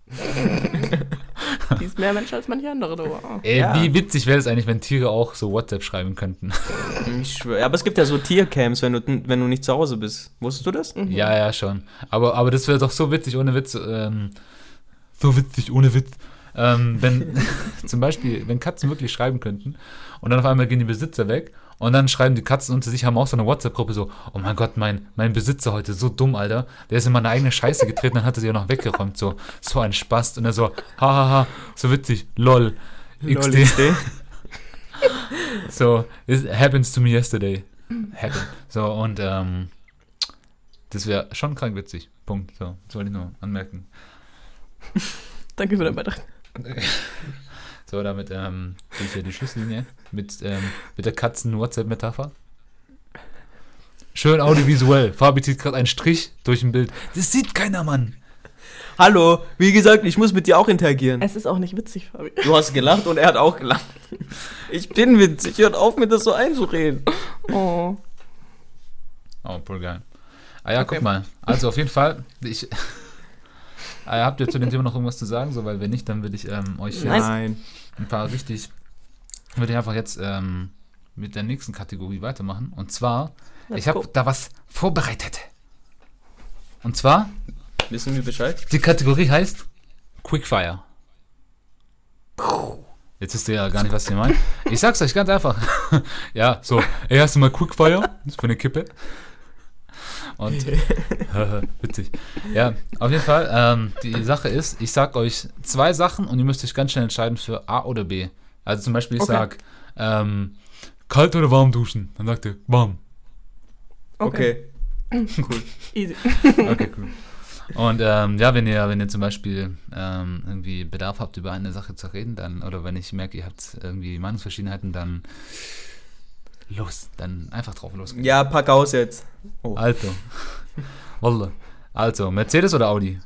Die ist mehr Mensch als manche andere. Du. Ey, Ja. wie witzig wäre es eigentlich, wenn Tiere auch so WhatsApp schreiben könnten. Ich schwöre. Aber es gibt ja so Tiercamps, wenn du, wenn du nicht zu Hause bist. Wusstest du das? Mhm. Ja, ja, schon. Aber, aber das wäre doch so witzig, ohne Witz. Ähm, so witzig, ohne Witz. Ähm, wenn zum Beispiel, wenn Katzen wirklich schreiben könnten und dann auf einmal gehen die Besitzer weg und dann schreiben die Katzen unter sich, haben auch so eine WhatsApp-Gruppe so, oh mein Gott, mein, mein Besitzer heute so dumm, Alter. Der ist in meine eigene Scheiße getreten, dann hat er sie auch noch weggeräumt. So, so ein Spaß. Und er so, hahaha, so witzig, lol. XD. XD. So, it happens to me yesterday. Happened. So, und ähm, das wäre schon krank witzig. Punkt. So, das wollte ich nur anmerken. Danke für deinen Beitrag. So, damit ähm, bin ich ja die Schlusslinie mit, ähm, mit der Katzen-WhatsApp-Metapher. Schön audiovisuell. Fabi zieht gerade einen Strich durch ein Bild. Das sieht keiner, Mann. Hallo, wie gesagt, ich muss mit dir auch interagieren. Es ist auch nicht witzig, Fabi. Du hast gelacht und er hat auch gelacht. Ich bin witzig, hört auf, mir das so einzureden. Oh. Oh, voll geil. Ah ja, Okay. guck mal. Also auf jeden Fall, ich. Ah, habt ihr zu dem Thema noch irgendwas zu sagen? So, weil wenn nicht, dann würde ich ähm, euch jetzt Nein. ein paar richtig. Würde ich einfach jetzt ähm, mit der nächsten Kategorie weitermachen. Und zwar, Let's ich habe da was vorbereitet. Und zwar, Wissen wir Bescheid? die Kategorie heißt Quickfire. Jetzt wisst ihr ja gar nicht, was ich meine. Ich sag's euch ganz einfach. ja, so, ey, hast du mal Quickfire? Das ist für eine Kippe. Und witzig. Ja, auf jeden Fall. Ähm, die Sache ist, ich sag euch zwei Sachen und ihr müsst euch ganz schnell entscheiden für A oder B. Also zum Beispiel, ich Okay. sag ähm, kalt oder warm duschen. Dann sagt ihr warm. Okay. Easy. Okay, cool. Und ähm, ja, wenn ihr, wenn ihr zum Beispiel ähm, irgendwie Bedarf habt, über eine Sache zu reden, dann, oder wenn ich merke, ihr habt irgendwie Meinungsverschiedenheiten, dann Los, dann einfach drauf los. Ja, pack aus jetzt. Oh. Also. Wallah. Also, Mercedes oder Audi?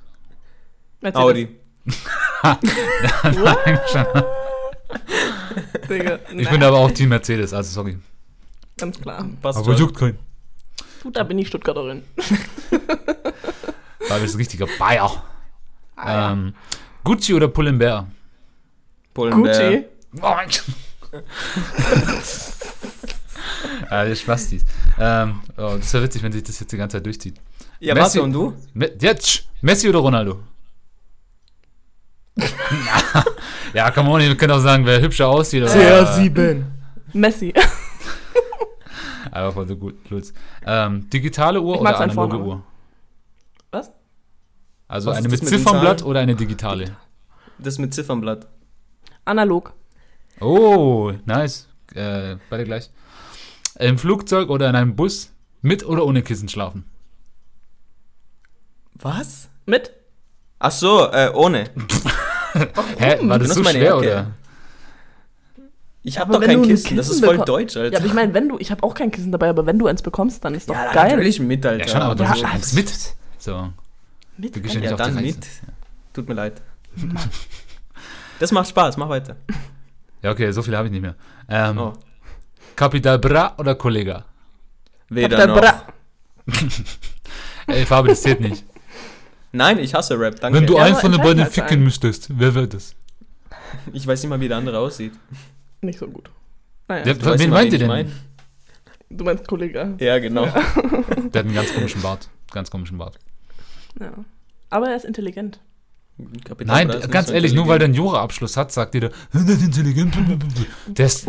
Mercedes. Audi. Digga, Ich nein, bin aber auch Team Mercedes, also sorry. ganz klar. Passt Aber juckt keinen. Du, da bin ich Stuttgarterin. Da bist du richtiger Bayer. Ah, ja. ähm, Gucci oder Pull&Bear? Pullenberg. Gucci. Oh mein Gott. ah, der Spastis. Ähm, oh, das wäre witzig, wenn sich das jetzt die ganze Zeit durchzieht. Ja, Messi- warte, und du? Me jetzt, Messi oder Ronaldo? ja, come on, ihr könnt auch sagen, wer hübscher aussieht. Oder, CR7. Messi. Aber voll so gut, Lutz. Ähm, digitale Uhr oder analoge. Uhr? Was? Also Was eine mit mit Ziffernblatt oder eine digitale? Das mit Ziffernblatt. Analog. Oh, nice. Äh, beide gleich. Im Flugzeug oder in einem Bus mit oder ohne Kissen schlafen? Was? Mit? Ach so, äh, ohne. Hä, war das so meine schwer oder? Ich Aber hab doch kein du ein Kissen. Das Kissen ist voll deutsch, Alter. Ja, aber ich meine, wenn du, ich habe auch kein Kissen dabei, aber wenn du eins bekommst, dann ist doch Ja, geil. natürlich mit, Alter. Ja, schon, aber du Ja, also- eins mit. So, Mit du gehst ja Kissen. nicht Ja, auf die dann mit. Tut mir leid. Das macht Spaß, mach weiter. Ja, okay, so viel habe ich nicht mehr. Ähm, Oh. Capital Bra oder Kollega? Weder Capital noch. Bra. Ey, Fabi, das zählt nicht. Nein, ich hasse Rap, danke. Wenn du Ja, eins aber von den beiden ficken einen. müsstest, wer wäre das? Ich weiß nicht mal, wie der andere aussieht. Nicht so gut. Naja, Der- wen mal, meint ihr ich denn? mein? du meinst Kollege. Ja, genau. Der hat einen ganz komischen Bart. Ganz komischen Bart. Ja. Aber er ist intelligent. Kapital Nein, ganz so ehrlich, nur weil der einen Jura-Abschluss hat, sagt jeder, der ist intelligent. Der ist,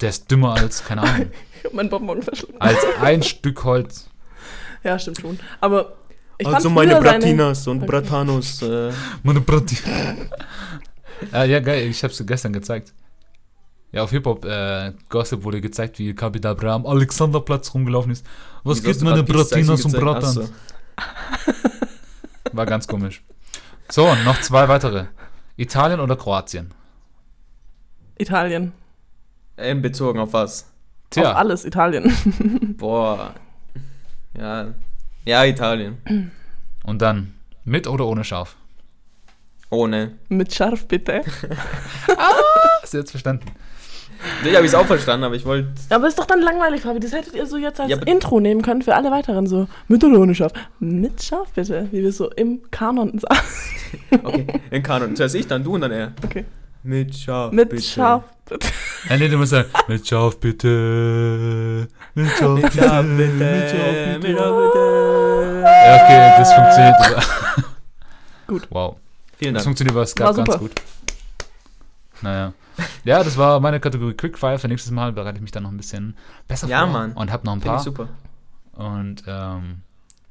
der ist dümmer als, keine Ahnung, Ich hab meinen Bonbon verschluckt. als ein Stück Holz. Ja, stimmt schon. Aber ich Also meine früher seine- Bratinas und Bratanos. Äh, Meine Brati. ah, ja, geil, ich hab's gestern gezeigt. Ja, auf Hip-Hop äh, Gossip wurde gezeigt, wie Capital Bra am Alexanderplatz rumgelaufen ist. Was geht du meine Bratinas und so. War ganz komisch. So, noch zwei weitere. Italien oder Kroatien? Italien. Ähm, bezogen auf was? Tja, Auf alles Italien. Boah. Ja. Ja, Italien. und dann mit oder ohne Schaf? Ohne. Mit Scharf bitte. Hast du jetzt verstanden? Ich habe ich auch verstanden, aber ich wollte. Aber ist doch dann langweilig, Fabi. Das hättet ihr so jetzt als Ja, aber- Intro nehmen können für alle weiteren. So, mit oder ohne Scharf? Mit Scharf bitte. Wie wir so im Kanon sagen. Okay, in Kanon. Zuerst ich, dann du und dann er. Okay. Mit Schaf. Mit bitte. Scharf bitte. Äh, nee, du musst sagen, mit Schaf bitte. Mit Schaf Mit bitte. Schaf bitte. Mit Schaf Mit bitte. Schaf. Ja, okay, das funktioniert. aber- Gut. Wow. Vielen Das Dank. funktioniert über Skype War ganz gut. Naja. Ja, das war meine Kategorie Quickfire. Für nächstes Mal bereite ich mich dann noch ein bisschen besser Ja, vor. Mann. Und habe noch ein Finde ich paar. super. Und ähm,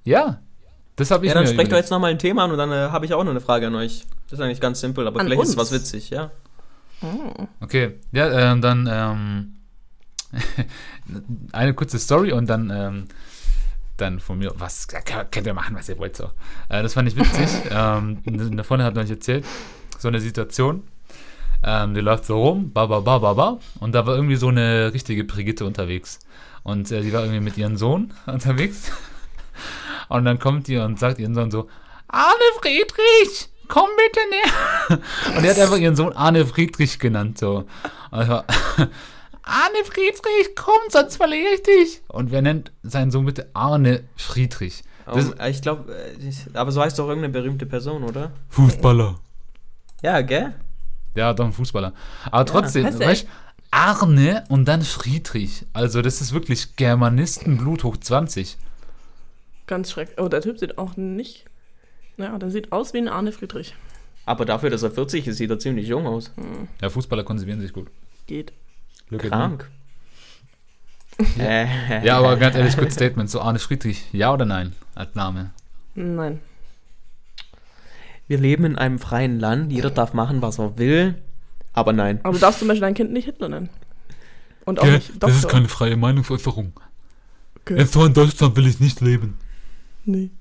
ja, das habe ich Ja, dann sprecht doch jetzt nochmal ein Thema an und dann äh, habe ich auch noch eine Frage an euch. Das ist eigentlich ganz simpel, aber An vielleicht ist es uns? was witzig, ja. Hm. Okay, ja, ähm, dann ähm, eine kurze Story und dann, ähm, dann von mir, was könnt ihr machen, was ihr wollt so. Äh, das fand ich witzig. ähm, eine Freundin hat euch erzählt, so eine Situation. Ähm, die läuft so rum, ba, ba, ba, ba, ba, und da war irgendwie so eine richtige Brigitte unterwegs. Und äh, die war irgendwie mit ihrem Sohn unterwegs. Und dann kommt die und sagt ihren Sohn so, Arne Friedrich, komm bitte näher. Und er hat einfach ihren Sohn Arne Friedrich genannt, so. War, Arne Friedrich, komm, sonst verliere ich dich. Und wer nennt seinen Sohn bitte Arne Friedrich? Das Um, ich glaube, aber so heißt doch irgendeine berühmte Person, oder? Fußballer. Ja, gell? Ja, doch ein Fußballer. Aber trotzdem, heißt er weißt, Arne und dann Friedrich. Also das ist wirklich Germanisten-Blut hoch 20. Ganz schrecklich. Oh, der Typ sieht auch nicht. Ja, der sieht aus wie ein Arne Friedrich. Aber dafür, dass er 40 ist, sieht er ziemlich jung aus. Ja, Fußballer konservieren sich gut. Geht. Me. Krank. Äh, Ja, aber ganz ehrlich, kurz Statement. So Arne Friedrich, ja oder nein als Name? Nein. Wir leben in einem freien Land, jeder darf machen, was er will. Aber nein. Aber du darfst zum Beispiel dein Kind nicht Hitler nennen. Und auch Gell, nicht Doktor. das ist keine freie Meinungsäußerung. Okay. In so in Deutschland will ich nicht leben. Nee.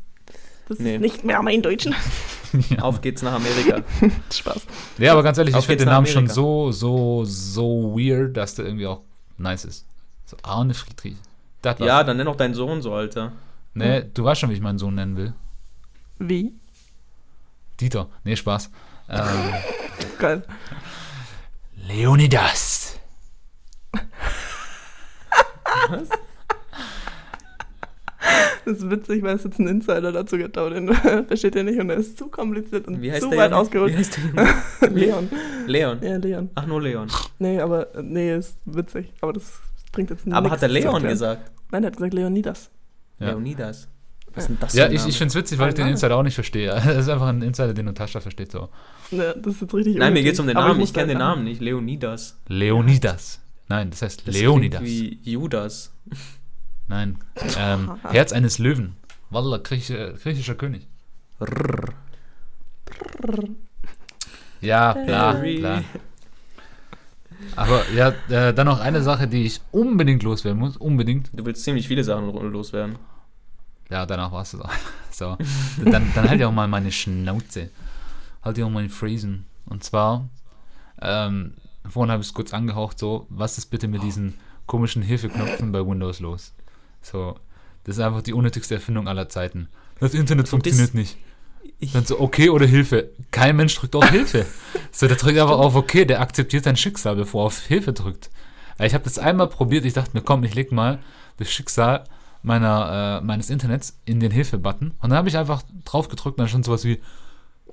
Das Nee. ist nicht mehr mein Deutschen. Auf geht's nach Amerika. Spaß. Ja, aber ganz ehrlich, Auf ich finde den Namen schon Amerika. so, so, so weird, dass der irgendwie auch nice ist. So Arne Friedrich. Ja, dann nenn auch deinen Sohn so, Alter. Ne, du weißt schon, wie ich meinen Sohn nennen will. Wie? Dieter. Nee, Spaß. Ähm, Geil. Leonidas. Das ist witzig, weil es jetzt ein Insider dazu gibt, aber den versteht ihr nicht und er ist zu kompliziert und zu weit Junge? ausgeholt. Wie heißt der Junge? Leon. Leon. Ja, Leon. Ach, nur Leon. Nee, aber nee, ist witzig. Aber das bringt jetzt nichts. Aber hat er Leon gesagt? Nein, er hat gesagt Leonidas. Ja. Leonidas. Was ist denn das Ja, für ein ich, ich finde es witzig, weil ich den. Insider auch nicht verstehe. Das ist einfach ein Insider, den Natascha versteht so. Ja, das ist jetzt richtig Nein, mir unnötig, geht's um den Namen. muss Ich kenne den Namen nicht. Leonidas. Leonidas. Nein, das heißt Das Leonidas. wie Judas. Nein. Ähm, Herz eines Löwen. Wallah, griechischer, griechischer König. Rrr. Ja, bla, bla. Aber ja, äh, dann noch eine Sache, die ich unbedingt loswerden muss. Unbedingt. Du willst ziemlich viele Sachen loswerden. Ja, danach war es. So. Dann, dann halt ja auch mal meine Schnauze. Halt ja auch mal Friesen. Und zwar, ähm, vorhin habe ich es kurz angehaucht, so, was ist bitte mit diesen komischen Hilfeknöpfen bei Windows los? So, das ist einfach die unnötigste Erfindung aller Zeiten. Das Internet funktioniert nicht. Ich, Dann so, okay oder Hilfe. Kein Mensch drückt auf Hilfe. So, der drückt einfach auf okay, der akzeptiert sein Schicksal, bevor er auf Hilfe drückt. Ich habe das einmal probiert, ich dachte mir, komm, ich leg mal das Schicksal meiner, äh, meines Internets in den Hilfe-Button. Und dann habe ich einfach drauf gedrückt und dann stand sowas wie,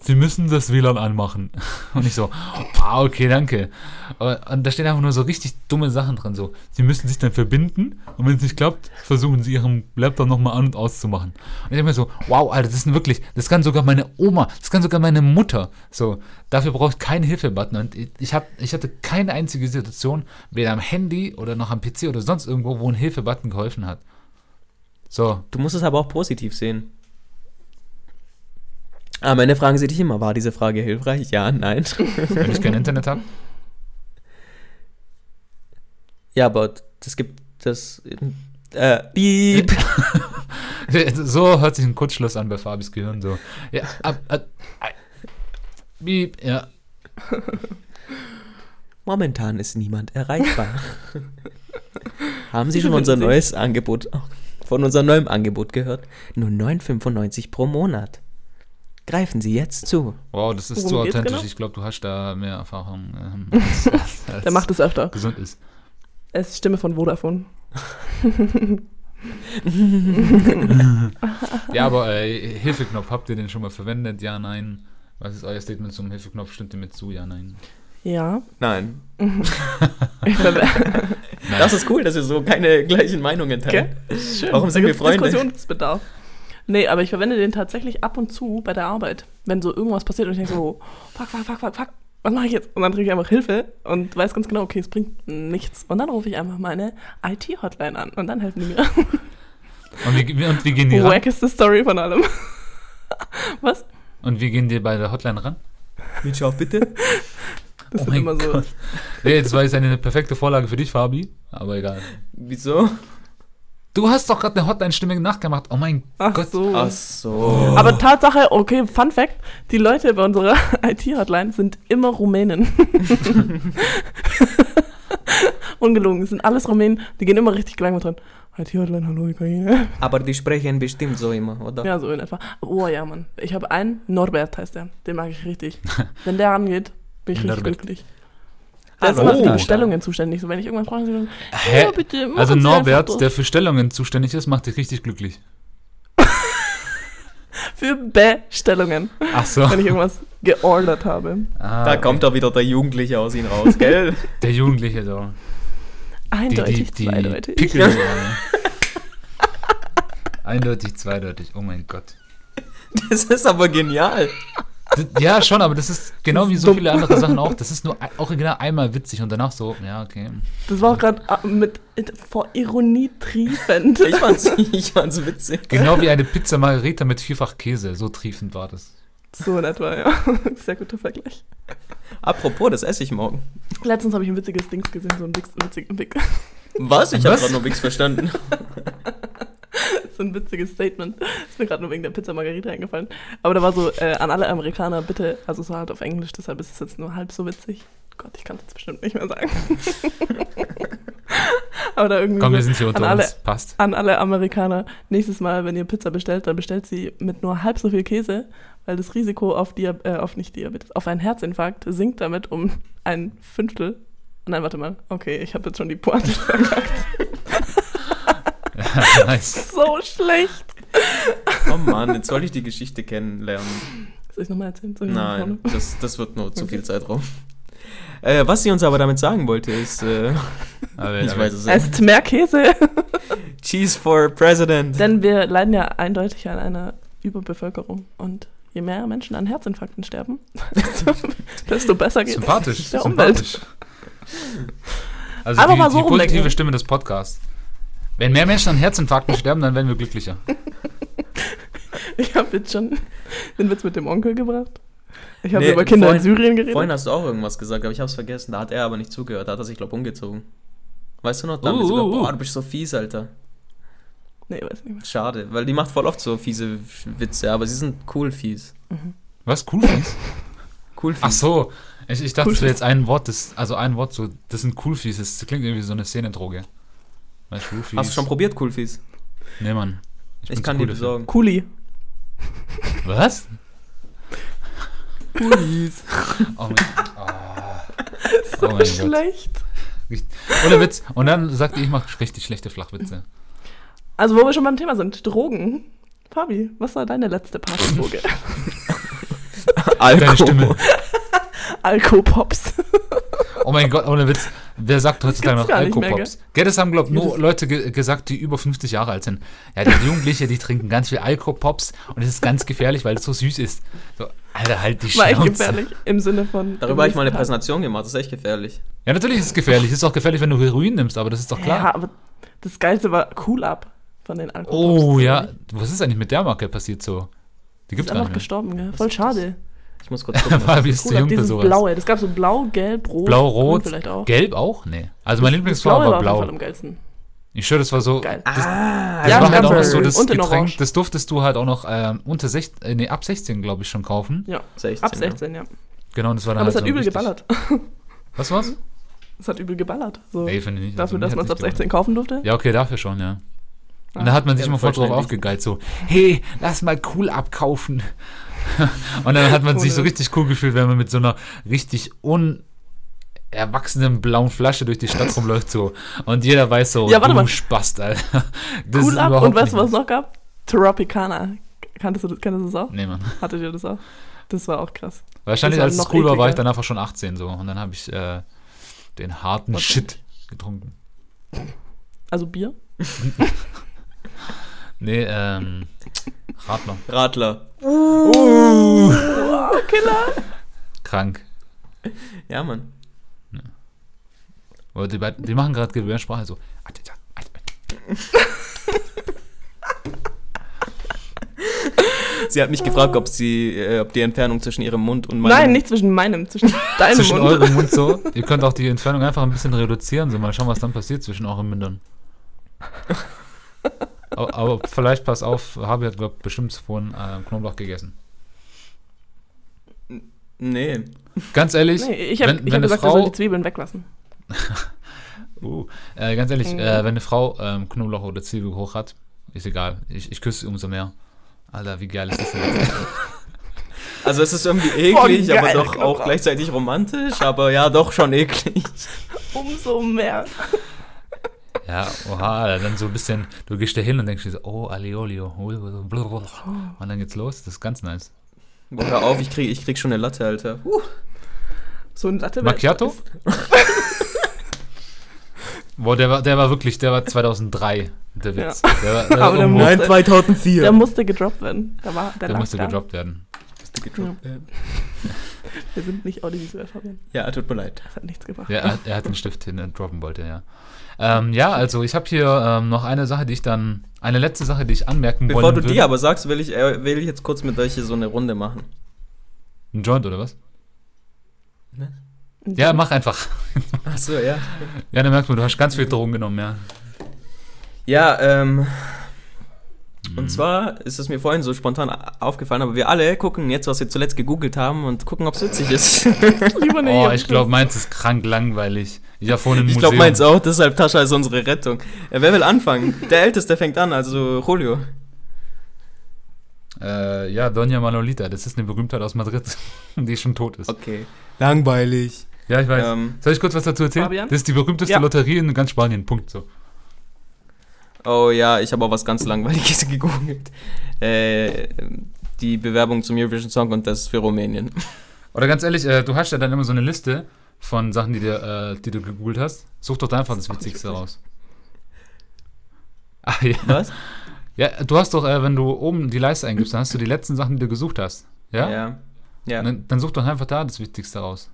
Sie müssen das WLAN anmachen. Und ich so, ah, okay, danke. Und da stehen einfach nur so richtig dumme Sachen drin. So, Sie müssen sich dann verbinden und wenn es nicht klappt, versuchen Sie Ihren Laptop nochmal an- und auszumachen. Und ich habe mir so, wow, Alter, das sind wirklich, das kann sogar meine Oma, das kann sogar meine Mutter. So, dafür braucht kein Hilfebutton. Und ich, hab, ich hatte keine einzige Situation, weder am Handy oder noch am PC oder sonst irgendwo, wo ein Hilfebutton geholfen hat. So, du musst es aber auch positiv sehen. Am Ende fragen sie dich immer, war diese Frage hilfreich? Ja, nein. wenn ich kein Internet habe. ja, aber es gibt das. Äh, Piep. So hört sich ein Kurzschluss an bei Fabis Gehirn. So. Ja, ab, ab, ab, Piep, ja. Momentan ist niemand erreichbar. Haben Sie schon unser neues Angebot, von unserem neuen Angebot gehört? Nur 9,95 pro Monat. Greifen Sie jetzt zu. Wow, das ist Worum zu authentisch. genau? Ich glaube, du hast da mehr Erfahrung, ähm, als, als, als Der macht es öfter. gesund ist. Es ist Stimme von Vodafone. Ja, aber äh, Hilfeknopf, habt ihr den schon mal verwendet? Ja, nein. Was ist euer Statement zum Hilfeknopf? Stimmt ihr mit zu? Ja, nein. Ja. Nein. Das ist cool, dass wir so keine gleichen Meinungen teilen. Schön. Warum sind wir Freunde? Diskussionsbedarf. Nee, aber ich verwende den tatsächlich ab und zu bei der Arbeit. Wenn so irgendwas passiert und ich denke so, fuck, fuck, fuck, fuck, fuck, was mache ich jetzt? Und dann drücke ich einfach Hilfe und weiß ganz genau, okay, es bringt nichts. Und dann rufe ich einfach meine IT-Hotline an und dann helfen die mir. Und wie, und wie gehen die ran? Wackeste Story von allem. Was? Und wie gehen die bei der Hotline ran? Mit Schaf, bitte. Das Oh sind mein immer so. Gott. Nee, jetzt war jetzt eine perfekte Vorlage für dich, Fabi. Aber egal. Wieso? Du hast doch gerade eine Hotline-Stimme nachgemacht. Oh mein Ach Gott. so. Ach so. Aber Tatsache, okay, Fun Fact: Die Leute bei unserer IT-Hotline sind immer Rumänen. Ungelogen, es sind alles Rumänen, die gehen immer richtig klein mit drin. IT-Hotline, hallo, Ukraine. Aber die sprechen bestimmt so immer, oder? Ja, so in etwa. Oh ja, Mann. Ich habe einen, Norbert heißt der. Den mag ich richtig. Wenn der rangeht, bin ich richtig glücklich. Der ist Hallo. immer für die Oh. Bestellungen zuständig. So, wenn ich irgendwann frage, dann, Hä? ja, bitte, Also Sie Norbert, der für Stellungen zuständig ist, macht dich richtig glücklich. Für Bestellungen, Ach so. wenn ich irgendwas geordert habe. Ah, Da okay. kommt doch wieder der Jugendliche aus ihm raus, gell? der Jugendliche so. Die, Eindeutig, die, die zweideutig. Pickel. Eindeutig, zweideutig. Oh mein Gott. Das ist aber genial. Ja, schon, aber das ist genau wie so dumm. viele andere Sachen auch. Das ist nur ein- original einmal witzig und danach so, ja, okay. Das war auch gerade mit vor Ironie triefend. Ich fand's, ich fand's witzig. Genau wie eine Pizza Margarita mit vierfach Käse. So triefend war das. So in etwa, ja. Sehr guter Vergleich. Apropos, das esse ich morgen. Letztens habe ich ein witziges Dings gesehen, so ein witz, witzig, witzig, Was? Ich habe gerade noch nichts verstanden. so ein witziges Statement. Ist mir gerade nur wegen der Pizza Margarita eingefallen. Aber da war so, äh, an alle Amerikaner, bitte, also es war halt auf Englisch, deshalb ist es jetzt nur halb so witzig. Gott, ich kann es jetzt bestimmt nicht mehr sagen. Oder irgendwie Komm, wir so sind hier unter alle, uns. Passt. an alle Amerikaner. Nächstes Mal, wenn ihr Pizza bestellt, dann bestellt sie mit nur halb so viel Käse, weil das Risiko auf, Dia äh, auf nicht Diabetes, auf einen Herzinfarkt sinkt damit um ein Fünftel. Nein, warte mal. Okay, ich habe jetzt schon die Pointe verkackt. nice. so schlecht. Oh Mann, jetzt soll ich die Geschichte kennenlernen. Soll ich nochmal erzählen? Soll ich Nein, das, das wird nur zu Okay. viel Zeitraum. Äh, was sie uns aber damit sagen wollte, ist, äh, Aber, ich aber- weiß es nicht. Esst mehr Käse. Cheese for President. Denn wir leiden ja eindeutig an einer Überbevölkerung. Und je mehr Menschen an Herzinfarkten sterben, desto, besser geht Sympathisch. der Umwelt. sympathisch. Also Einfach die, mal so die positive rumdenken. Stimme des Podcasts. Wenn mehr Menschen an Herzinfarkten sterben, dann werden wir glücklicher. Ich habe jetzt schon den Witz mit dem Onkel gebracht. Ich habe Nee, über Kinder vorhin- in Syrien geredet. Vorhin hast du auch irgendwas gesagt, aber ich hab's vergessen. Da hat er aber nicht zugehört. Da hat er sich, glaub umgezogen. Weißt du noch? Da haben wir Uh, uh, uh. boah, du bist so fies, Alter. nee, weiß nicht mehr. Schade, weil die macht voll oft so fiese Witze, aber sie sind cool fies. Was? Cool fies? Cool fies. Ach so. Ich, ich dachte, Cool jetzt ein Wort, das, also ein Wort, so, das sind cool fies. Das klingt irgendwie wie so eine Szenendroge. Weißt du, cool fies? Hast du schon probiert, cool fies? Nee, Mann. Ich, zu kann cool die dafür. besorgen. Kuli. Was? Coolies. Oh mein, So Oh mein Gott. schlecht. Ohne Witz. Und dann sagte ich, ich mache richtig schlechte Flachwitze. Also, wo wir schon beim Thema sind, Drogen. Fabi, was war deine letzte Partydroge? Stimme. Alkopops. Oh mein Gott, ohne Witz. Wer sagt heutzutage noch Alkopops? Gell, das haben, glaube ich, nur Das- Leute ge gesagt, die über 50 Jahre alt sind. Ja, die Jugendliche, die trinken ganz viel Alkopops und es ist ganz gefährlich, weil es so süß ist. So, Alter, halt die War echt Schnauze. gefährlich. Im Sinne von. Darüber habe ich mal eine. Präsentation gemacht, das ist echt gefährlich. Ja, natürlich ist es gefährlich. Es ist auch gefährlich, wenn du Heroin nimmst, aber das ist doch klar. Ja, aber das Geilste war Cool Up von den Alkopops. oh ja, was ist eigentlich mit der Marke passiert so? Die Die gibt's ist gar einfach nicht gestorben, gell? Voll schade. Ich muss kurz gucken. Fabi ist zu jung für sowas. blaue. Das gab so blau, gelb, rot. Blau, rot, vielleicht auch. gelb auch? Nee. Also mein Lieblingsfarbe war auf jeden Fall blau. am geilsten. Ich schwöre, das war so. Geil. Das, ah, das Ja, war es halt auch noch so- das Getränk, Orange. das durftest du halt auch noch ähm, unter 16, nee, ab 16, glaube ich, schon kaufen. Ja, 16, ab 16, ja. Genau, und das war dann Aber es halt hat so übel geballert. Was war's? Es hat übel geballert. So. Nee, finde ich nicht. Dafür, Also, dass man es ab nicht 16 kaufen durfte. Ja, okay, dafür schon, ja. Und Ah. da hat man sich Ja, immer voll drauf aufgegeilt, so, hey, lass mal cool abkaufen. und dann hat man sich so richtig cool gefühlt, wenn man mit so einer richtig unerwachsenen blauen Flasche durch die Stadt rumläuft, so. Und jeder weiß so, Ja, warte du mal. Spast, Alter. Das Cool überhaupt und weißt du, was es noch gab? Tropicana. Kanntest du das, kanntest du das auch? Nee, Mann. Hattet ihr das auch? Das war auch krass. Wahrscheinlich, als es cool war, war ich dann einfach schon 18, so. Und dann habe ich äh, den harten Was Shit getrunken. Also Bier? Nee, ähm, Radler. Radler. Oh, Killer! Krank. Ja, Mann. Aber die, beiden- die machen gerade Gebärdensprache so. Sie hat mich gefragt, ob sie, äh, ob die Entfernung zwischen ihrem Mund und meinem Nein, nicht zwischen meinem, zwischen deinem Zwischen Mund. eurem Mund so. Ihr könnt auch die Entfernung einfach ein bisschen reduzieren. So mal schauen, was dann passiert zwischen euren Mündern. aber, aber vielleicht pass auf, Habi hat, glaube bestimmt vorhin äh, Knoblauch gegessen. Nee. Ganz ehrlich, Nee, ich habe hab gesagt, er soll die Frau, Zwiebeln weglassen. uh, äh, ganz ehrlich, Mhm. äh, wenn eine Frau ähm, Knoblauch oder Zwiebel hoch hat, ist egal. Ich, ich küsse sie umso mehr. Alter, wie geil ist das denn? Also es ist irgendwie eklig, geil, aber doch Knoblauch. auch gleichzeitig romantisch, aber ja, doch schon eklig. Umso mehr. Ja, oha, dann so ein bisschen, du gehst da hin und denkst dir so, oh, Aliolio, oh, blablabla. und dann geht's los, das ist ganz nice. Boah, hör auf, ich krieg, ich krieg schon eine Latte, Alter. Uh. So ein Latte Macchiato? Boah, der war, der war wirklich, der war 2003, der Witz. Der, war, der, war der muss- Nein, 2004. Der musste gedroppt werden. Der, war, der, der musste da. gedroppt werden. Gedroppt werden. Wir sind nicht audiovisuell, Fabian. Ja, tut mir leid. Das hat nichts gebracht. Ja, er, er hat den Stift hin und droppen wollte, ja. Ähm, ja, also ich habe hier ähm, noch eine Sache, die ich dann, eine letzte Sache, die ich anmerken Bevor wollen du würde. die aber sagst, will ich, äh, will ich jetzt kurz mit euch hier so eine Runde machen. Ein Joint oder was? Ja, mach einfach. Ach so, ja. Ja, dann merkt man, du hast ganz viel Drogen genommen, ja. Ja, ähm. Und zwar ist es mir vorhin so spontan aufgefallen, aber wir alle gucken jetzt, was wir zuletzt gegoogelt haben und gucken, ob es witzig ist. Oh, ich glaube, meins ist krank langweilig. Ja, vorhin im Ich glaube, meins auch, deshalb Tascha ist unsere Rettung. Äh, wer will anfangen? Der Älteste fängt an, also Julio. Äh, ja, Doña Manolita, das ist eine Berühmtheit aus Madrid, die schon tot ist. Okay. Langweilig. Ja, ich weiß. Ähm, Soll ich kurz was dazu erzählen? Fabian? Das ist die berühmteste Ja. Lotterie in ganz Spanien. Punkt so. Oh ja, ich habe auch was ganz Langweiliges gegoogelt. Äh, die Bewerbung zum Eurovision Song Contest für Rumänien. Oder ganz ehrlich, äh, du hast ja dann immer so eine Liste von Sachen, die, dir, äh, die du gegoogelt hast. Such doch da einfach das Das Witzigste witzig. raus. Ah, ja. Was? Ja, du hast doch, äh, wenn du oben die Leiste eingibst, dann hast du die letzten Sachen, die du gesucht hast. Ja? Ja. ja. Dann, dann such doch einfach da das Wichtigste raus.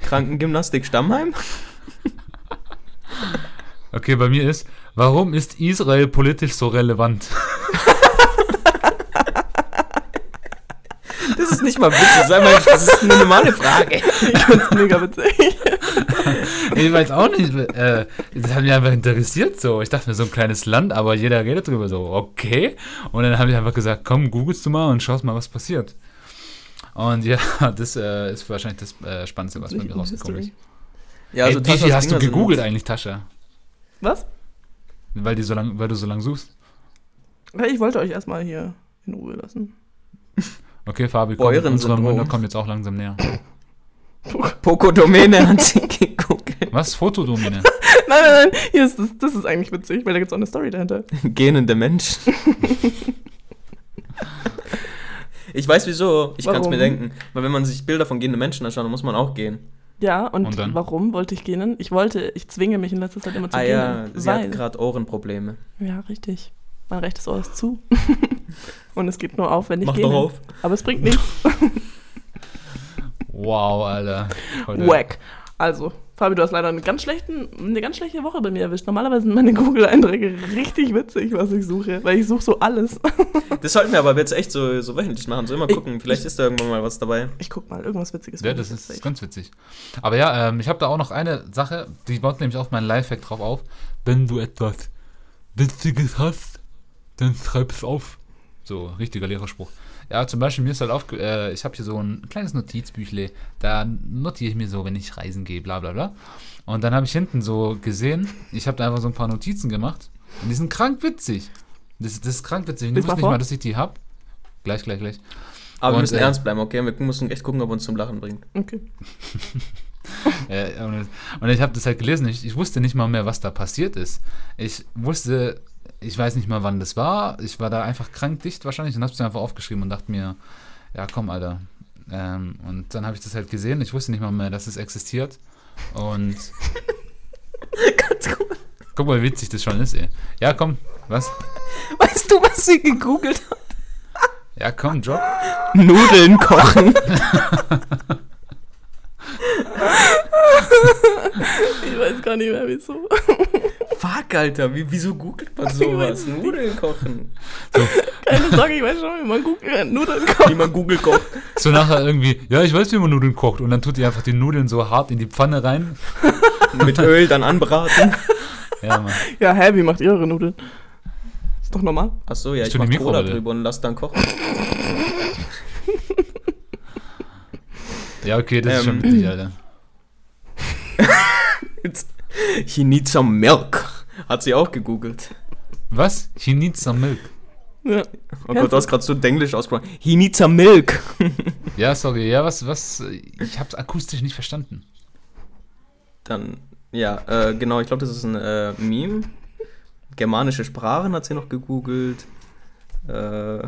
Krankengymnastik Stammheim? Okay, bei mir ist, warum ist Israel politisch so relevant? Das ist nicht mal witzig, sei mal, das ist eine normale Frage. Ich find's mega witzig. ich weiß auch nicht, äh, das hat mich einfach interessiert so. Ich dachte mir, so ein kleines Land, aber jeder redet drüber so, okay. Und dann habe ich einfach gesagt, komm, googelst du mal und schaust mal, was passiert. Und ja, das äh, ist wahrscheinlich das äh, Spannendste, was bei mir rausgekommen ist. Ja, also Ey, wie viel hast du gegoogelt eigentlich, Tascha? Was? Weil, die so lang, weil du so lang suchst. Ich wollte euch erstmal hier in Ruhe lassen. Okay, Fabi, komm, unsere Münder kommen jetzt auch langsam näher. Poco-Domäne hat sie gegoogelt. Was? Fotodomine? Nein, nein, nein, hier ist das, das ist eigentlich witzig, weil da gibt es auch eine Story dahinter. Gähnende Mensch. Ich weiß wieso, ich kann es mir denken. Weil wenn man sich Bilder von gehenden Menschen anschaut, dann muss man auch gehen. Ja, und, Und dann? warum wollte ich gehen? Ich wollte, ich zwinge mich in letzter Zeit immer zu Ah gehen. ja, sie weil, hat gerade Ohrenprobleme. ja, richtig. Mein rechtes Ohr ist zu. und es geht nur auf, wenn ich Mach gehe. doch auf. Aber es bringt nichts. Wow, Alter. Heute- Wack. Also, Fabi, du hast leider eine ganz, schlechten, eine ganz schlechte Woche bei mir erwischt. Normalerweise sind meine Google-Einträge richtig witzig, was ich suche. Weil ich suche so alles. Das sollten wir aber jetzt echt so, so wöchentlich machen. So immer Ich- gucken. Vielleicht ist da irgendwann mal was dabei. Ich guck mal, irgendwas Witziges. Ja, das ich ist witzig. ganz witzig. Aber ja, ähm, ich habe da auch noch eine Sache, die baut nämlich auf meinen Lifehack drauf auf. Wenn du etwas Witziges hast, dann schreib es auf. So, richtiger Lehrerspruch. Ja, zum Beispiel, mir ist halt aufge... Äh, ich habe hier so ein kleines Notizbüchle. Da notiere ich mir so, wenn ich reisen gehe, bla bla bla. Und dann habe ich hinten so gesehen, ich habe da einfach so ein paar Notizen gemacht. Und die sind krank witzig. Das, das ist krank witzig. Ich wusste mal nicht vor. mal, dass ich die habe. Gleich, gleich, gleich. Aber wir Und, müssen äh, ernst bleiben, okay? Wir müssen echt gucken, ob uns zum Lachen bringt. Okay. Ja, und, und ich habe das halt gelesen. Ich, ich wusste nicht mal mehr, was da passiert ist. Ich wusste, ich weiß nicht mal, wann das war. Ich war da einfach krank dicht wahrscheinlich und habe es einfach aufgeschrieben und dachte mir, ja komm, Alter. Ähm, und dann habe ich das halt gesehen. Ich wusste nicht mal mehr, dass es existiert. Und Ganz gut. guck mal, wie witzig das schon ist, ey. Ja, komm, was? Weißt du, was sie gegoogelt hat? Ja, komm, drop. Nudeln kochen. Ich weiß gar nicht mehr, wieso. Fuck, Alter. Wie, wieso googelt man sowas? Nudeln kochen. Keine Sorge, ich weiß schon, wie man googelt. Nudeln Wie kocht. man Google kocht. So nachher irgendwie, ja, ich weiß, wie man Nudeln kocht. Und dann tut die einfach die Nudeln so hart in die Pfanne rein. Mit Öl dann anbraten. Ja, Mann. Ja, hä, wie macht ihr eure Nudeln? Ist doch normal. Achso, ja, Ich ich mach die Cola drüber und lass dann kochen. Ja, okay, das ist schon Ähm. witzig, Alter. He needs some milk. Hat sie auch gegoogelt. Was? He needs some milk. Ja. Oh Gott, du hast gerade so denglisch ausgesprochen. He needs some milk. Ja, sorry. Ja, was, was? Ich hab's akustisch nicht verstanden. Dann, ja, äh, genau, ich glaube, das ist ein äh, Meme. Germanische Sprachen hat sie noch gegoogelt. Äh,